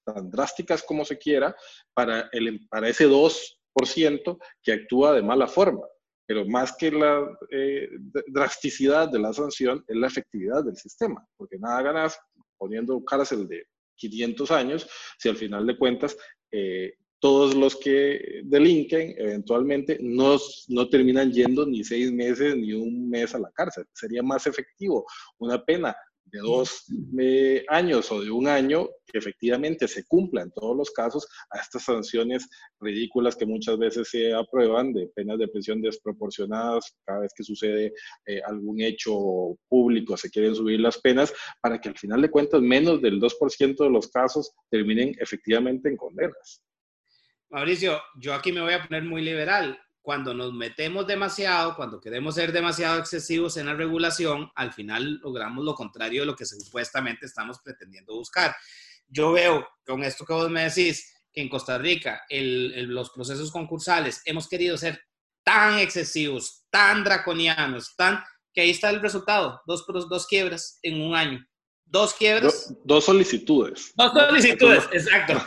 tan drásticas como se quiera para, el, para ese 2% que actúa de mala forma. Pero más que la eh, drasticidad de la sanción es la efectividad del sistema, porque nada ganas poniendo cárcel de 500 años si al final de cuentas eh, todos los que delinquen eventualmente no, no terminan yendo ni seis meses ni un mes a la cárcel. Sería más efectivo una pena de dos años o de un año que efectivamente se cumpla en todos los casos a estas sanciones ridículas que muchas veces se aprueban de penas de prisión desproporcionadas cada vez que sucede eh, algún hecho público se quieren subir las penas para que al final de cuentas menos del 2% de los casos terminen efectivamente en condenas. Mauricio, yo aquí me voy a poner muy liberal. Cuando nos metemos demasiado, cuando queremos ser demasiado excesivos en la regulación, al final logramos lo contrario de lo que supuestamente estamos pretendiendo buscar. Yo veo con esto que vos me decís, que en Costa Rica los procesos concursales hemos querido ser tan excesivos, tan draconianos, tan que ahí está el resultado, dos, dos quiebras en un año. Dos quiebras. dos solicitudes. Dos solicitudes, exacto.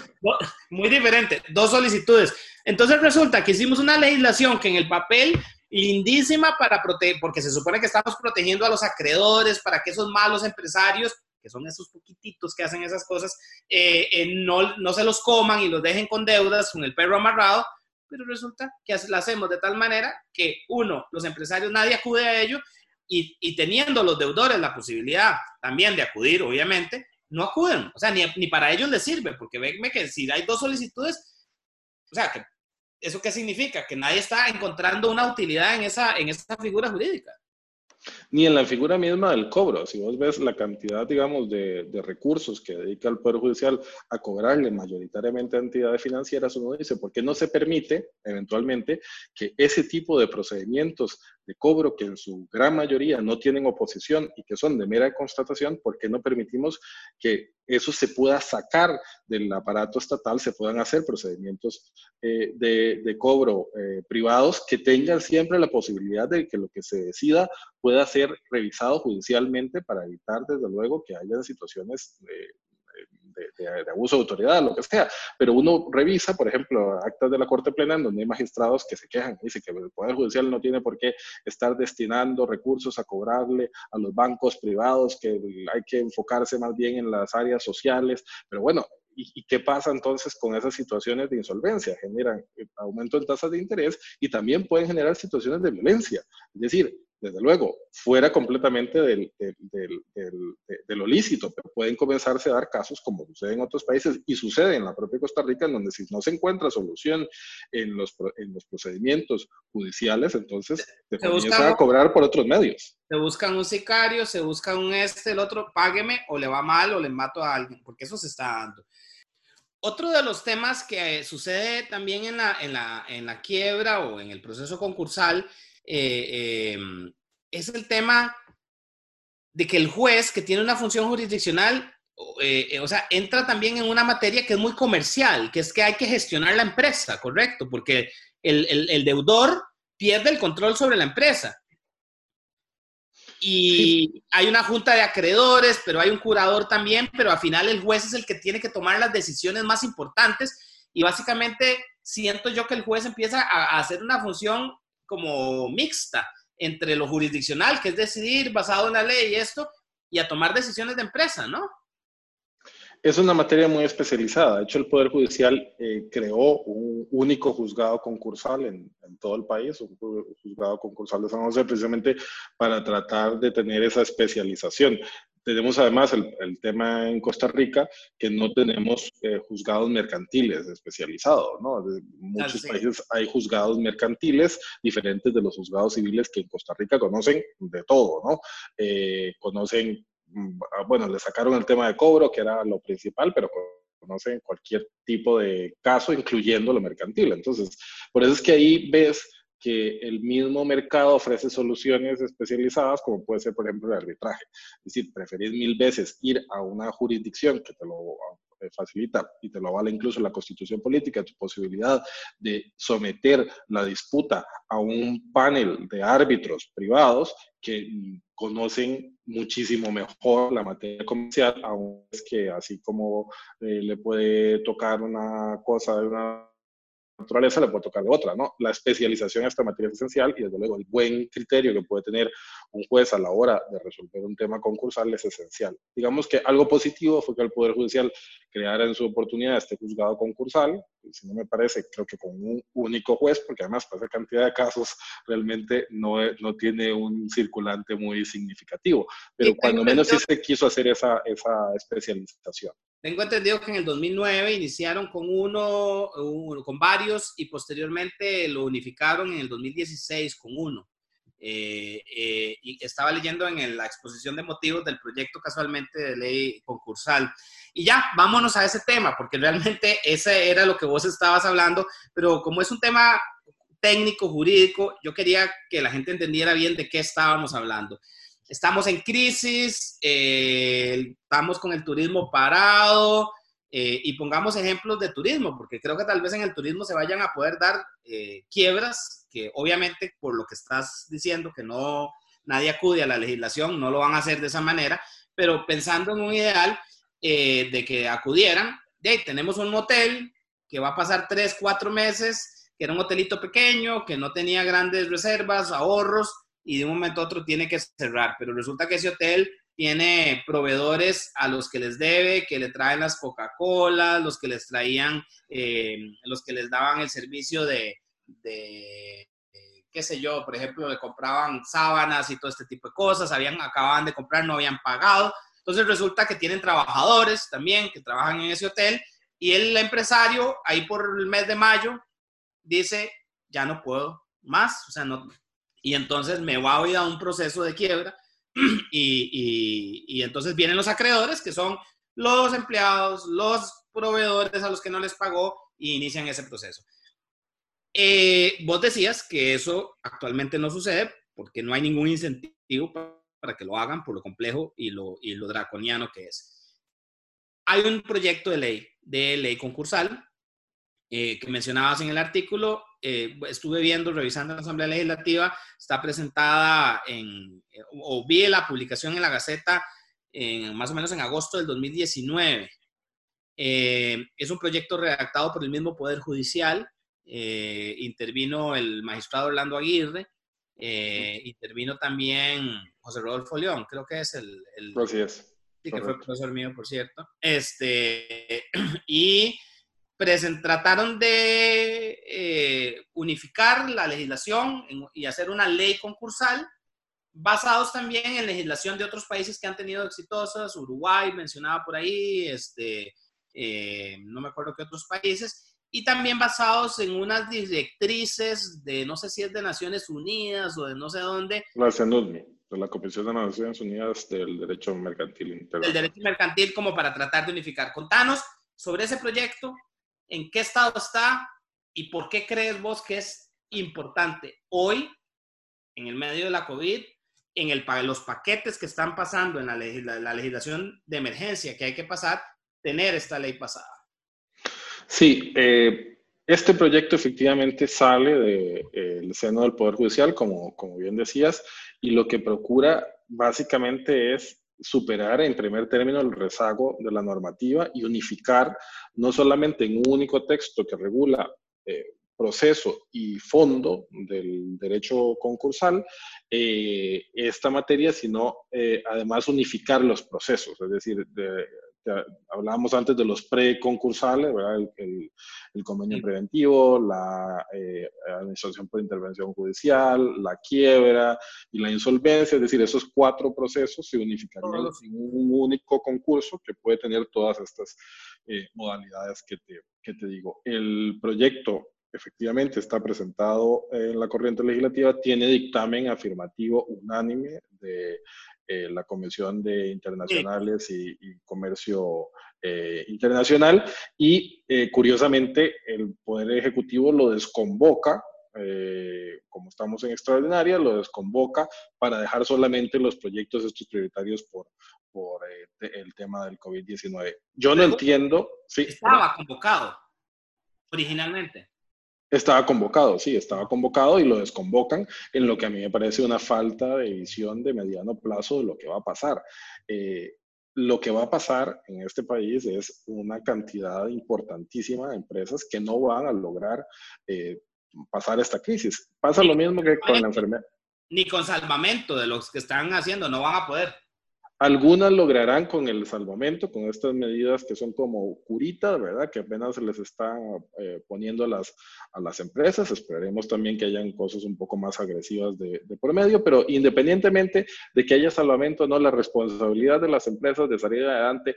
Muy diferente, dos solicitudes. Entonces resulta que hicimos una legislación que en el papel lindísima para proteger, porque se supone que estamos protegiendo a los acreedores para que esos malos empresarios, que son esos poquititos que hacen esas cosas, eh, eh, no, no se los coman y los dejen con deudas, con el perro amarrado, pero resulta que la hacemos de tal manera que, uno, los empresarios, nadie acude a ello y, teniendo los deudores la posibilidad también de acudir, obviamente, no acuden. O sea, ni, ni para ellos les sirve, porque venme que si hay dos solicitudes, o sea, que, ¿eso qué significa? Que nadie está encontrando una utilidad en esa, en figura jurídica ni en la figura misma del cobro. Si vos ves la cantidad, digamos, de, de, recursos que dedica el Poder Judicial a cobrarle mayoritariamente a entidades financieras, uno dice, ¿por qué no se permite eventualmente que ese tipo de procedimientos de cobro que en su gran mayoría no tienen oposición y que son de mera constatación, ¿por qué no permitimos que eso se pueda sacar del aparato estatal, se puedan hacer procedimientos eh, de, de, cobro eh, privados que tengan siempre la posibilidad de que lo que se decida pueda ser revisado judicialmente para evitar, desde luego, que haya situaciones de, de, abuso de autoridad, lo que sea. Pero uno revisa, por ejemplo, actas de la Corte Plena en donde hay magistrados que se quejan, dice que el Poder Judicial no tiene por qué estar destinando recursos a cobrarle a los bancos privados, que hay que enfocarse más bien en las áreas sociales. Pero bueno, ¿Y, qué pasa entonces con esas situaciones de insolvencia? Generan aumento en tasas de interés y también pueden generar situaciones de violencia. Es decir, desde luego, fuera completamente del, de, lo lícito, pero pueden comenzarse a dar casos como sucede en otros países y sucede en la propia Costa Rica, en donde si no se encuentra solución en los, en los procedimientos judiciales, entonces te comienzan a cobrar por otros medios. Se buscan un sicario, se busca un este, el otro, págueme o le va mal o le mato a alguien, porque eso se está dando. Otro de los temas que sucede también en la, en la, en la quiebra o en el proceso concursal eh, em, es el tema de que el juez, que tiene una función jurisdiccional, eh, eh, o sea, entra también en una materia que es muy comercial, que es que hay que gestionar la empresa, ¿correcto? Porque el, deudor pierde el control sobre la empresa. Y hay una junta de acreedores, pero hay un curador también, pero al final el juez es el que tiene que tomar las decisiones más importantes y básicamente siento yo que el juez empieza a hacer una función como mixta entre lo jurisdiccional, que es decidir basado en la ley y esto, y a tomar decisiones de empresa, ¿no? Es una materia muy especializada. De hecho, el Poder Judicial eh, creó un único juzgado concursal en, en, todo el país, un juzgado concursal de San José, precisamente para tratar de tener esa especialización. Tenemos además el, el, tema en Costa Rica que no tenemos eh, juzgados mercantiles especializados, ¿no? En muchos países hay juzgados mercantiles diferentes de los juzgados civiles que en Costa Rica conocen de todo, ¿no? Eh, conocen, mm, bueno, le sacaron el tema de cobro, que era lo principal, pero conocen cualquier tipo de caso, incluyendo lo mercantil. Entonces, por eso es que ahí ves que el mismo mercado ofrece soluciones especializadas, como puede ser, por ejemplo, el arbitraje. Es decir, preferís mil veces ir a una jurisdicción que te lo eh, facilita y te lo avala incluso la constitución política, tu posibilidad de someter la disputa a un panel de árbitros privados que conocen muchísimo mejor la materia comercial, aun es que así como eh, le puede tocar una cosa de una naturaleza le puede tocar de otra, ¿no? La especialización en esta materia es esencial y desde luego el buen criterio que puede tener un juez a la hora de resolver un tema concursal es esencial. Digamos que algo positivo fue que el Poder Judicial creara en su oportunidad este juzgado concursal, si no me parece, creo que con un único juez, porque además para esa cantidad de casos realmente no, no tiene un circulante muy significativo, pero cuando menos sí se quiso hacer esa, esa especialización. Tengo entendido que en el 2009 iniciaron con uno, con varios y posteriormente lo unificaron en el 2016 con uno. Eh, eh, y estaba leyendo en la exposición de motivos del proyecto casualmente de ley concursal. Y ya, vámonos a ese tema, porque realmente ese era lo que vos estabas hablando, pero como es un tema técnico jurídico, yo quería que la gente entendiera bien de qué estábamos hablando. Estamos en crisis, eh, estamos con el turismo parado, eh, y pongamos ejemplos de turismo, porque creo que tal vez en el turismo se vayan a poder dar eh, quiebras, que obviamente por lo que estás diciendo, que no nadie acude a la legislación, no lo van a hacer de esa manera, pero pensando en un ideal eh, de que acudieran, de ahí tenemos un hotel que va a pasar tres, cuatro meses, que era un hotelito pequeño, que no tenía grandes reservas, ahorros, y de un momento a otro tiene que cerrar, pero resulta que ese hotel tiene proveedores a los que les debe, que le traen las Coca-Cola, los que les traían, eh, los que les daban el servicio de, qué sé yo, por ejemplo, le compraban sábanas y todo este tipo de cosas, habían, acababan de comprar, no habían pagado. Entonces resulta que tienen trabajadores también que trabajan en ese hotel y el empresario ahí por el mes de mayo dice, ya no puedo más, o sea, no. Y entonces me va a ir a un proceso de quiebra y, entonces vienen los acreedores, que son los empleados, los proveedores a los que no les pagó y inician ese proceso. Eh, vos decías que eso actualmente no sucede porque no hay ningún incentivo para, que lo hagan por lo complejo y lo, y lo draconiano que es. Hay un proyecto de ley, de ley concursal, eh, que mencionabas en el artículo, eh, estuve viendo, revisando la Asamblea Legislativa, está presentada en, eh, o vi la publicación en la Gaceta en, más o menos en agosto del 2019. es un proyecto redactado por el mismo Poder Judicial, intervino el magistrado Orlando Aguirre, intervino también José Rodolfo León, creo que es el... el Sí, que fue profesor mío, por cierto. Este, y trataron de eh, unificar la legislación y hacer una ley concursal basados también en legislación de otros países que han tenido exitosas, Uruguay mencionaba por ahí, este, eh, no me acuerdo qué otros países, y también basados en unas directrices de, no sé si es de Naciones Unidas o de no sé dónde. La CENUSMI, de la Comisión de Naciones Unidas del Derecho Mercantil Interno. El derecho mercantil como para tratar de unificar. Contanos sobre ese proyecto, en qué estado está y por qué crees vos que es importante hoy, en el medio de la COVID, en el, los paquetes que están pasando en la, legislación de emergencia que hay que pasar, tener esta ley pasada. Sí, eh, este proyecto efectivamente sale del seno del Poder Judicial, como, como bien decías, y lo que procura básicamente es superar en primer término el rezago de la normativa y unificar no solamente en un único texto que regula eh, proceso y fondo del derecho concursal eh, esta materia, sino eh, además unificar los procesos, es decir, de, hablábamos antes de los preconcursales, el, el, convenio preventivo, la eh, administración por intervención judicial, la quiebra y la insolvencia, es decir, esos cuatro procesos se unificarían en un único concurso que puede tener todas estas eh, modalidades que te, que te digo. El proyecto efectivamente está presentado en la corriente legislativa, tiene dictamen afirmativo unánime de eh, la Comisión de Internacionales y, Comercio eh, Internacional y eh, curiosamente el Poder Ejecutivo lo desconvoca, como estamos en extraordinaria, lo desconvoca para dejar solamente los proyectos estos prioritarios por, por el tema del COVID-19. Yo no entiendo. Sí, estaba convocado originalmente. Estaba convocado, sí, estaba convocado y lo desconvocan en lo que a mí me parece una falta de visión de mediano plazo de lo que va a pasar. Eh, lo que va a pasar en este país es una cantidad importantísima de empresas que no van a lograr eh, pasar esta crisis. Pasa lo mismo que con la enfermedad. Ni con salvamento de los que están haciendo, no van a poder. Algunas lograrán con el salvamento, con estas medidas que son como curitas, ¿verdad? Que apenas se les está eh, poniendo a las, a las empresas. Esperaremos también que hayan cosas un poco más agresivas de, de, por medio, pero independientemente de que haya salvamento o no, la responsabilidad de las empresas de salir adelante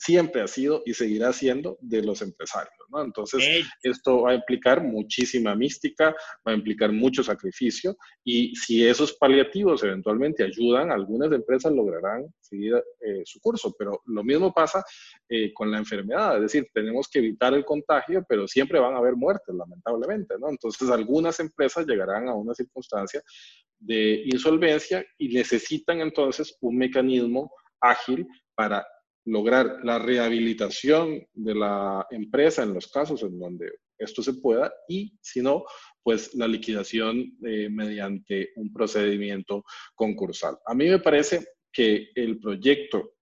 siempre ha sido y seguirá siendo de los empresarios. ¿no? Entonces, esto va a implicar muchísima mística, va a implicar mucho sacrificio y si esos paliativos eventualmente ayudan, algunas empresas lograrán seguir eh, su curso, pero lo mismo pasa eh, con la enfermedad, es decir, tenemos que evitar el contagio, pero siempre van a haber muertes, lamentablemente. ¿no? Entonces, algunas empresas llegarán a una circunstancia de insolvencia y necesitan entonces un mecanismo ágil para lograr la rehabilitación de la empresa en los casos en donde esto se pueda y si no, pues la liquidación eh, mediante un procedimiento concursal. A mí me parece que el proyecto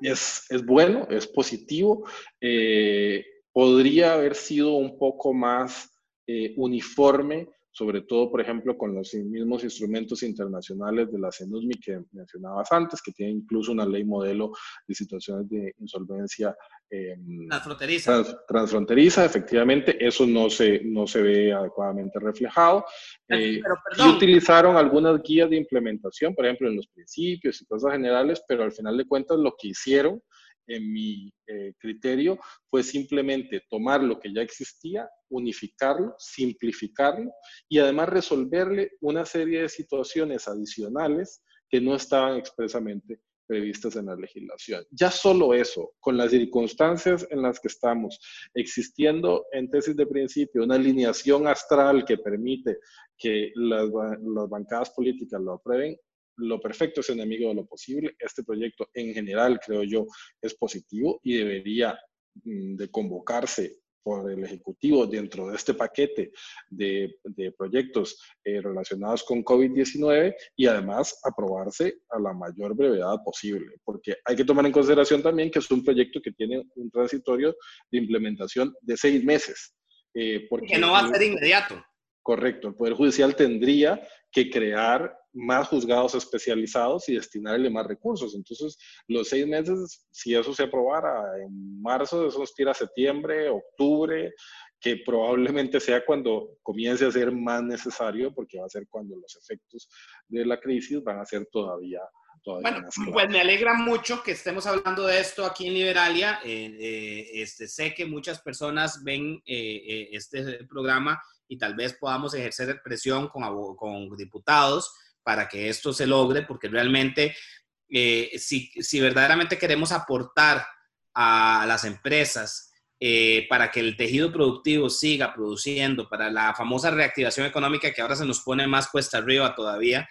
es, es bueno, es positivo, eh, podría haber sido un poco más eh, uniforme sobre todo, por ejemplo, con los mismos instrumentos internacionales de la CENUSMI que mencionabas antes, que tiene incluso una ley modelo de situaciones de insolvencia em, transfronteriza. transfronteriza, efectivamente, eso no se, no se ve adecuadamente reflejado. Eh, y utilizaron algunas guías de implementación, por ejemplo, en los principios y cosas generales, pero al final de cuentas lo que hicieron en mi eh, criterio fue simplemente tomar lo que ya existía, unificarlo, simplificarlo y además resolverle una serie de situaciones adicionales que no estaban expresamente previstas en la legislación. Ya solo eso, con las circunstancias en las que estamos, existiendo en tesis de principio una alineación astral que permite que las, las bancadas políticas lo aprueben, lo perfecto es enemigo de lo posible. Este proyecto en general, creo yo, es positivo y debería mm, de convocarse por el Ejecutivo dentro de este paquete de, proyectos eh, relacionados con COVID-19 y además aprobarse a la mayor brevedad posible, porque hay que tomar en consideración también que es un proyecto que tiene un transitorio de implementación de seis meses. Eh, porque, que no va a ser inmediato. Correcto, el Poder Judicial tendría que crear más juzgados especializados y destinarle más recursos. Entonces, los seis meses, si eso se aprobara en marzo, eso nos tira a septiembre, octubre, que probablemente sea cuando comience a ser más necesario, porque va a ser cuando los efectos de la crisis van a ser todavía, bueno, pues me alegra mucho que estemos hablando de esto aquí en Liberalia. Eh, eh, este, sé que muchas personas ven eh, este programa y tal vez podamos ejercer presión con, con diputados para que esto se logre, porque realmente eh, si, si, verdaderamente queremos aportar a las empresas eh, para que el tejido productivo siga produciendo, para la famosa reactivación económica que ahora se nos pone más cuesta arriba todavía,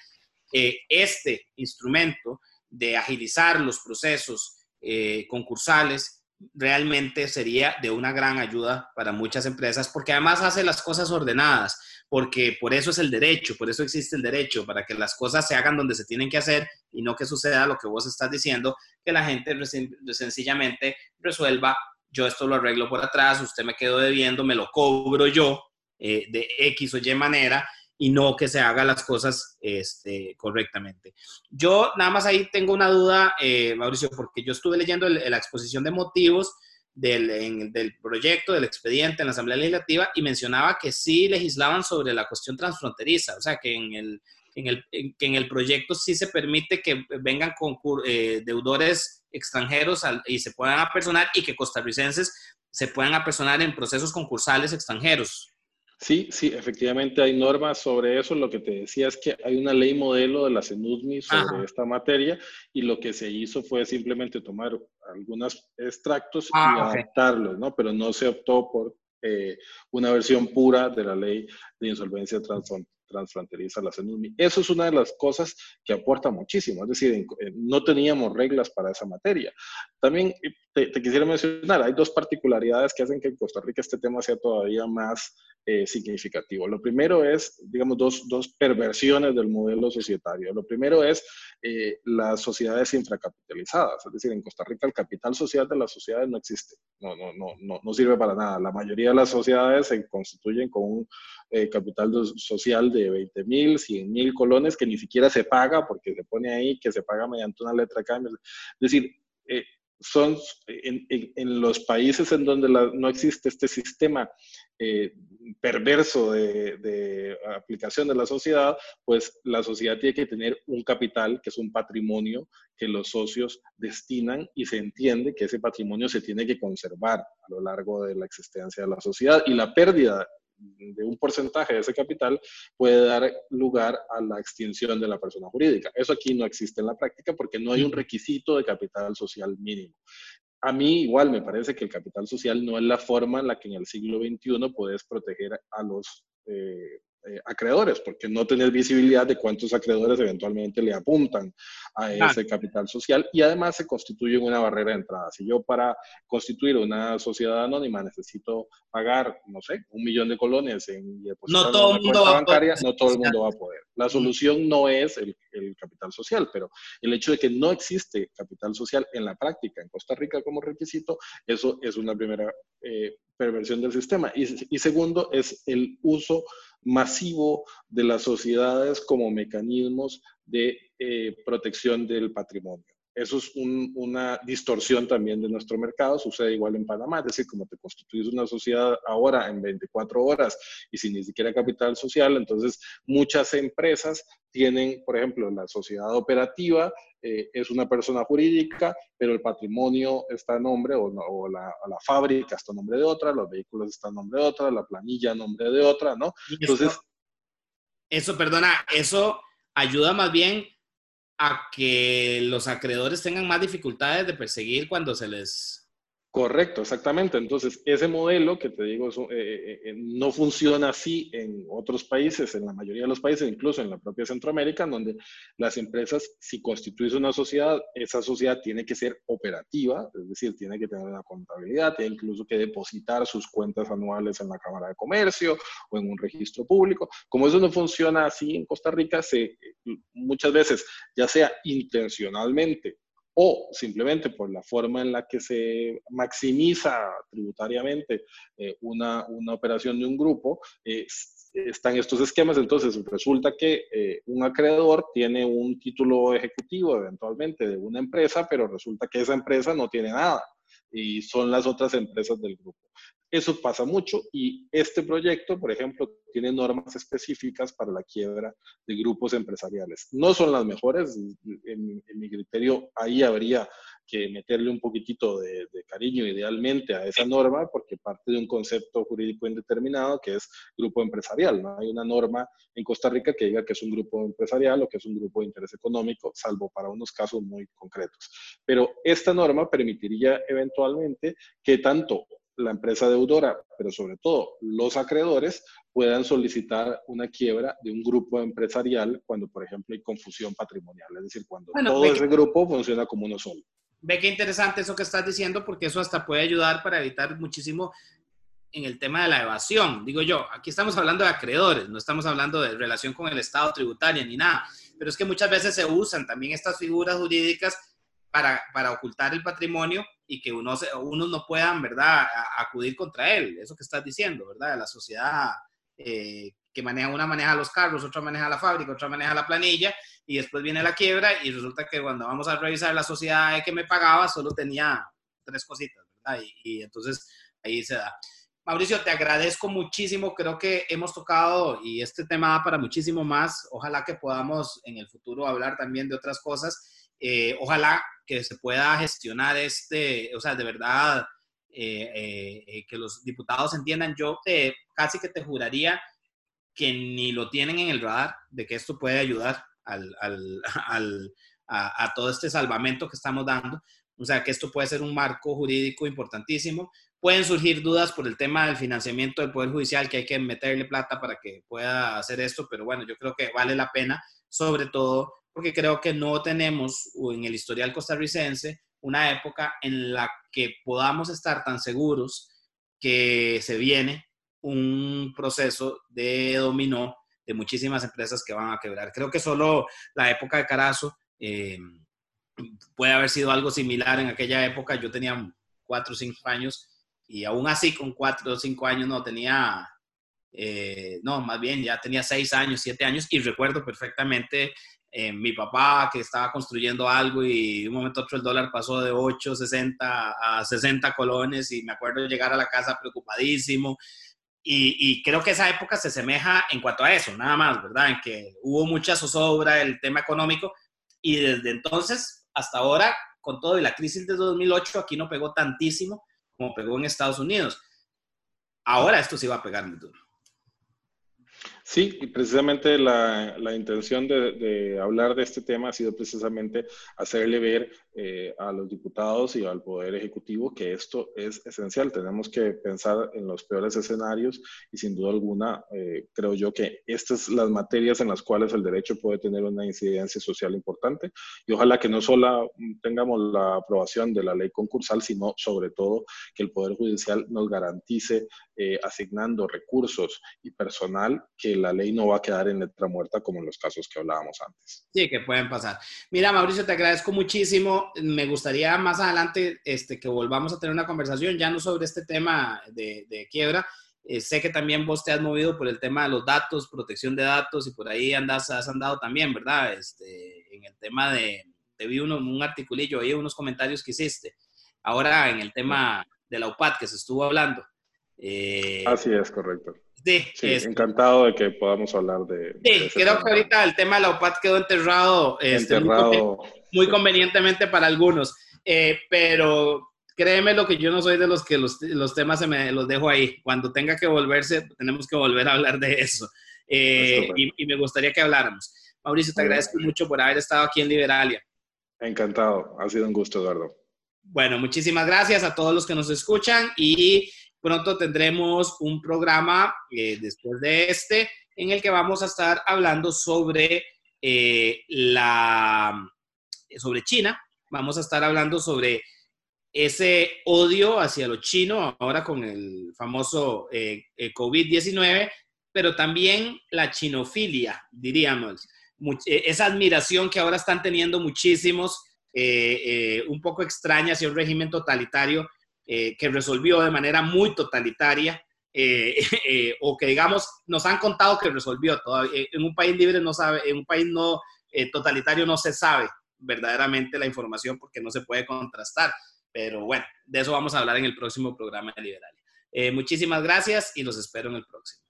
eh, este instrumento de agilizar los procesos concursales realmente sería de una gran ayuda para muchas empresas, porque además hace las cosas ordenadas, porque por eso es el derecho, por eso existe el derecho, para que las cosas se hagan donde se tienen que hacer y no que suceda lo que vos estás diciendo, que la gente sencillamente resuelva, yo esto lo arreglo por atrás, usted me quedó debiendo, me lo cobro yo eh, de X o Y manera, y no que se hagan las cosas este, correctamente. Yo nada más ahí tengo una duda, eh, Mauricio, porque yo estuve leyendo la exposición de motivos del, del, proyecto, del expediente en la Asamblea Legislativa y mencionaba que sí legislaban sobre la cuestión transfronteriza, o sea, que en el, en el, que en el proyecto sí se permite que vengan con, eh, deudores extranjeros y se puedan apersonar y que costarricenses se puedan apersonar en procesos concursales extranjeros. Sí, sí, efectivamente hay normas sobre eso. Lo que te decía es que hay una ley modelo de la CENUSMI sobre esta materia y lo que se hizo fue simplemente tomar algunos extractos y ah, adaptarlos, ¿no? Pero no se optó por eh, una versión pura de la ley de insolvencia transfronteriza transfronteriza la. Eso es una de las cosas que aporta muchísimo, es decir, no teníamos reglas para esa materia. También te, quisiera mencionar, hay dos particularidades que hacen que en Costa Rica este tema sea todavía más eh, significativo. Lo primero es, digamos, dos, dos, perversiones del modelo societario. Lo primero es eh, las sociedades infracapitalizadas, es decir, en Costa Rica el capital social de las sociedades no existe, no, no, no, no, no sirve para nada. La mayoría de las sociedades se constituyen con un eh, capital social de 20 mil, 100 mil colones que ni siquiera se paga porque se pone ahí que se paga mediante una letra de cambio. Es decir, eh, son en, en, los países en donde no existe este sistema eh, perverso de, aplicación de la sociedad, pues la sociedad tiene que tener un capital, que es un patrimonio que los socios destinan y se entiende que ese patrimonio se tiene que conservar a lo largo de la existencia de la sociedad y la pérdida de un porcentaje de ese capital puede dar lugar a la extinción de la persona jurídica. Eso aquí no existe en la práctica porque no hay un requisito de capital social mínimo a mí igual me parece que el capital social no es la forma en la que en el siglo XXI puedes proteger a los eh, eh, acreedores, porque no tener visibilidad de cuántos acreedores eventualmente le apuntan a ese capital social y además se constituye una barrera de entrada. Si yo para constituir una sociedad anónima necesito pagar, no sé, un millón de colones en no todo el bancaria, no todo el mundo va a poder. La solución no es el, capital social, pero el hecho de que no existe capital social en la práctica en Costa Rica como requisito, eso es una primera eh, perversión del sistema. Y, y segundo, es el uso masivo de las sociedades como mecanismos de eh, protección del patrimonio. Eso es una distorsión también de nuestro mercado, sucede igual en Panamá, es decir, como te constituyes una sociedad ahora en 24 horas y sin ni siquiera capital social, entonces muchas empresas tienen, por ejemplo, la sociedad operativa eh, es una persona jurídica, pero el patrimonio está a nombre, o, la, fábrica está a nombre de otra, los vehículos están a nombre de otra, la planilla a nombre de otra, ¿no? Entonces... eso, perdona, eso ayuda más bien a que los acreedores tengan más dificultades de perseguir cuando se les Correcto, exactamente. Entonces, ese modelo que te digo eh, eh, eh, no funciona así en otros países, en la mayoría de los países, incluso en la propia Centroamérica, donde las empresas, si constituyes una sociedad, esa sociedad tiene que ser operativa, es decir, tiene que tener una contabilidad, tiene incluso que depositar sus cuentas anuales en la Cámara de Comercio o en un registro público. Como eso no funciona así en Costa Rica, muchas veces, ya sea intencionalmente o simplemente por la forma en la que se maximiza tributariamente eh, una, una, operación de un grupo, eh, están estos esquemas. Entonces, resulta que eh, un acreedor tiene un título ejecutivo eventualmente de una empresa, pero resulta que esa empresa no tiene nada y son las otras empresas del grupo. Eso pasa mucho y este proyecto, por ejemplo, tiene normas específicas para la quiebra de grupos empresariales. No son las mejores, en, mi criterio ahí habría que meterle un poquitito de, cariño idealmente a esa norma porque parte de un concepto jurídico indeterminado que es grupo empresarial. No hay una norma en Costa Rica que diga que es un grupo empresarial o que es un grupo de interés económico, salvo para unos casos muy concretos. Pero esta norma permitiría eventualmente que tanto la empresa deudora, pero sobre todo los acreedores, puedan solicitar una quiebra de un grupo empresarial cuando, por ejemplo, hay confusión patrimonial, es decir, cuando todo ese grupo funciona como uno solo. Ve qué interesante eso que estás diciendo, porque eso hasta puede ayudar para evitar muchísimo en el tema de la evasión. Digo yo, aquí estamos hablando de acreedores, no estamos hablando de relación con el Estado tributario ni nada, pero es que muchas veces se usan también estas figuras jurídicas para, para ocultar el patrimonio y que uno, unos no puedan, ¿verdad?, acudir contra él. Eso que estás diciendo, ¿verdad? La sociedad eh, que maneja, una maneja los carros, otra maneja la fábrica, otra maneja la planilla, y después viene la quiebra y resulta que cuando vamos a revisar la sociedad que me pagaba, solo tenía tres cositas, ¿verdad? Y, y entonces ahí se da. Mauricio, te agradezco muchísimo. Creo que hemos tocado y este tema da para muchísimo más. Ojalá que podamos en el futuro hablar también de otras cosas. Eh, ojalá que se pueda gestionar este, o sea, de verdad, eh, eh, que los diputados entiendan. Yo te, casi que te juraría que ni lo tienen en el radar de que esto puede ayudar al, al, al, a, a, todo este salvamento que estamos dando. O sea, que esto puede ser un marco jurídico importantísimo. Pueden surgir dudas por el tema del financiamiento del Poder Judicial, que hay que meterle plata para que pueda hacer esto, pero bueno, yo creo que vale la pena, sobre todo porque creo que no tenemos en el historial costarricense una época en la que podamos estar tan seguros que se viene un proceso de dominó de muchísimas empresas que van a quebrar. Creo que solo la época de Carazo eh, puede haber sido algo similar en aquella época. Yo tenía cuatro o cinco años y aún así con cuatro o cinco años no tenía, eh, no, más bien ya tenía seis años, siete años y recuerdo perfectamente eh, mi papá que estaba construyendo algo y de un momento a otro el dólar pasó de 8, 60 a 60 colones y me acuerdo llegar a la casa preocupadísimo y, creo que esa época se asemeja en cuanto a eso, nada más, ¿verdad? En que hubo mucha zozobra el tema económico y desde entonces hasta ahora, con todo y la crisis de 2008, aquí no pegó tantísimo como pegó en Estados Unidos. Ahora esto sí va a pegar muy duro. Sí, y precisamente la, la intención de, de, hablar de este tema ha sido precisamente hacerle ver eh, a los diputados y al Poder Ejecutivo que esto es esencial. Tenemos que pensar en los peores escenarios y sin duda alguna eh, creo yo que estas son las materias en las cuales el derecho puede tener una incidencia social importante y ojalá que no solo tengamos la aprobación de la ley concursal, sino sobre todo que el Poder Judicial nos garantice eh, asignando recursos y personal que la ley no va a quedar en letra muerta como en los casos que hablábamos antes. Sí, que pueden pasar. Mira, Mauricio, te agradezco muchísimo. Me gustaría más adelante este, que volvamos a tener una conversación ya no sobre este tema de, quiebra. Eh, sé que también vos te has movido por el tema de los datos, protección de datos y por ahí andas, has andado también, ¿verdad? Este, en el tema de, te vi uno, un articulillo ahí, unos comentarios que hiciste. Ahora en el tema de la UPAD que se estuvo hablando. Eh, Así es, correcto. Sí, encantado de que podamos hablar de. Sí, creo que ahorita el tema de la OPAT quedó enterrado, este, Muy, convenientemente para algunos. Eh, pero créeme lo que yo no soy de los que los, los, temas se me los dejo ahí. Cuando tenga que volverse, tenemos que volver a hablar de eso. Eh, y, me gustaría que habláramos. Mauricio, te agradezco mucho por haber estado aquí en Liberalia. Encantado, ha sido un gusto, Eduardo. Bueno, muchísimas gracias a todos los que nos escuchan y Pronto tendremos un programa eh, después de este en el que vamos a estar hablando sobre eh, la sobre China. Vamos a estar hablando sobre ese odio hacia lo chino ahora con el famoso eh, COVID-19, pero también la chinofilia, diríamos. esa admiración que ahora están teniendo muchísimos, un poco extraña hacia un régimen totalitario eh, que resolvió de manera muy totalitaria, eh, eh, o que digamos, nos han contado que resolvió. Todavía, en un país libre no sabe, en un país no totalitario no se sabe verdaderamente la información porque no se puede contrastar. Pero bueno, de eso vamos a hablar en el próximo programa de Liberalia. muchísimas gracias y los espero en el próximo.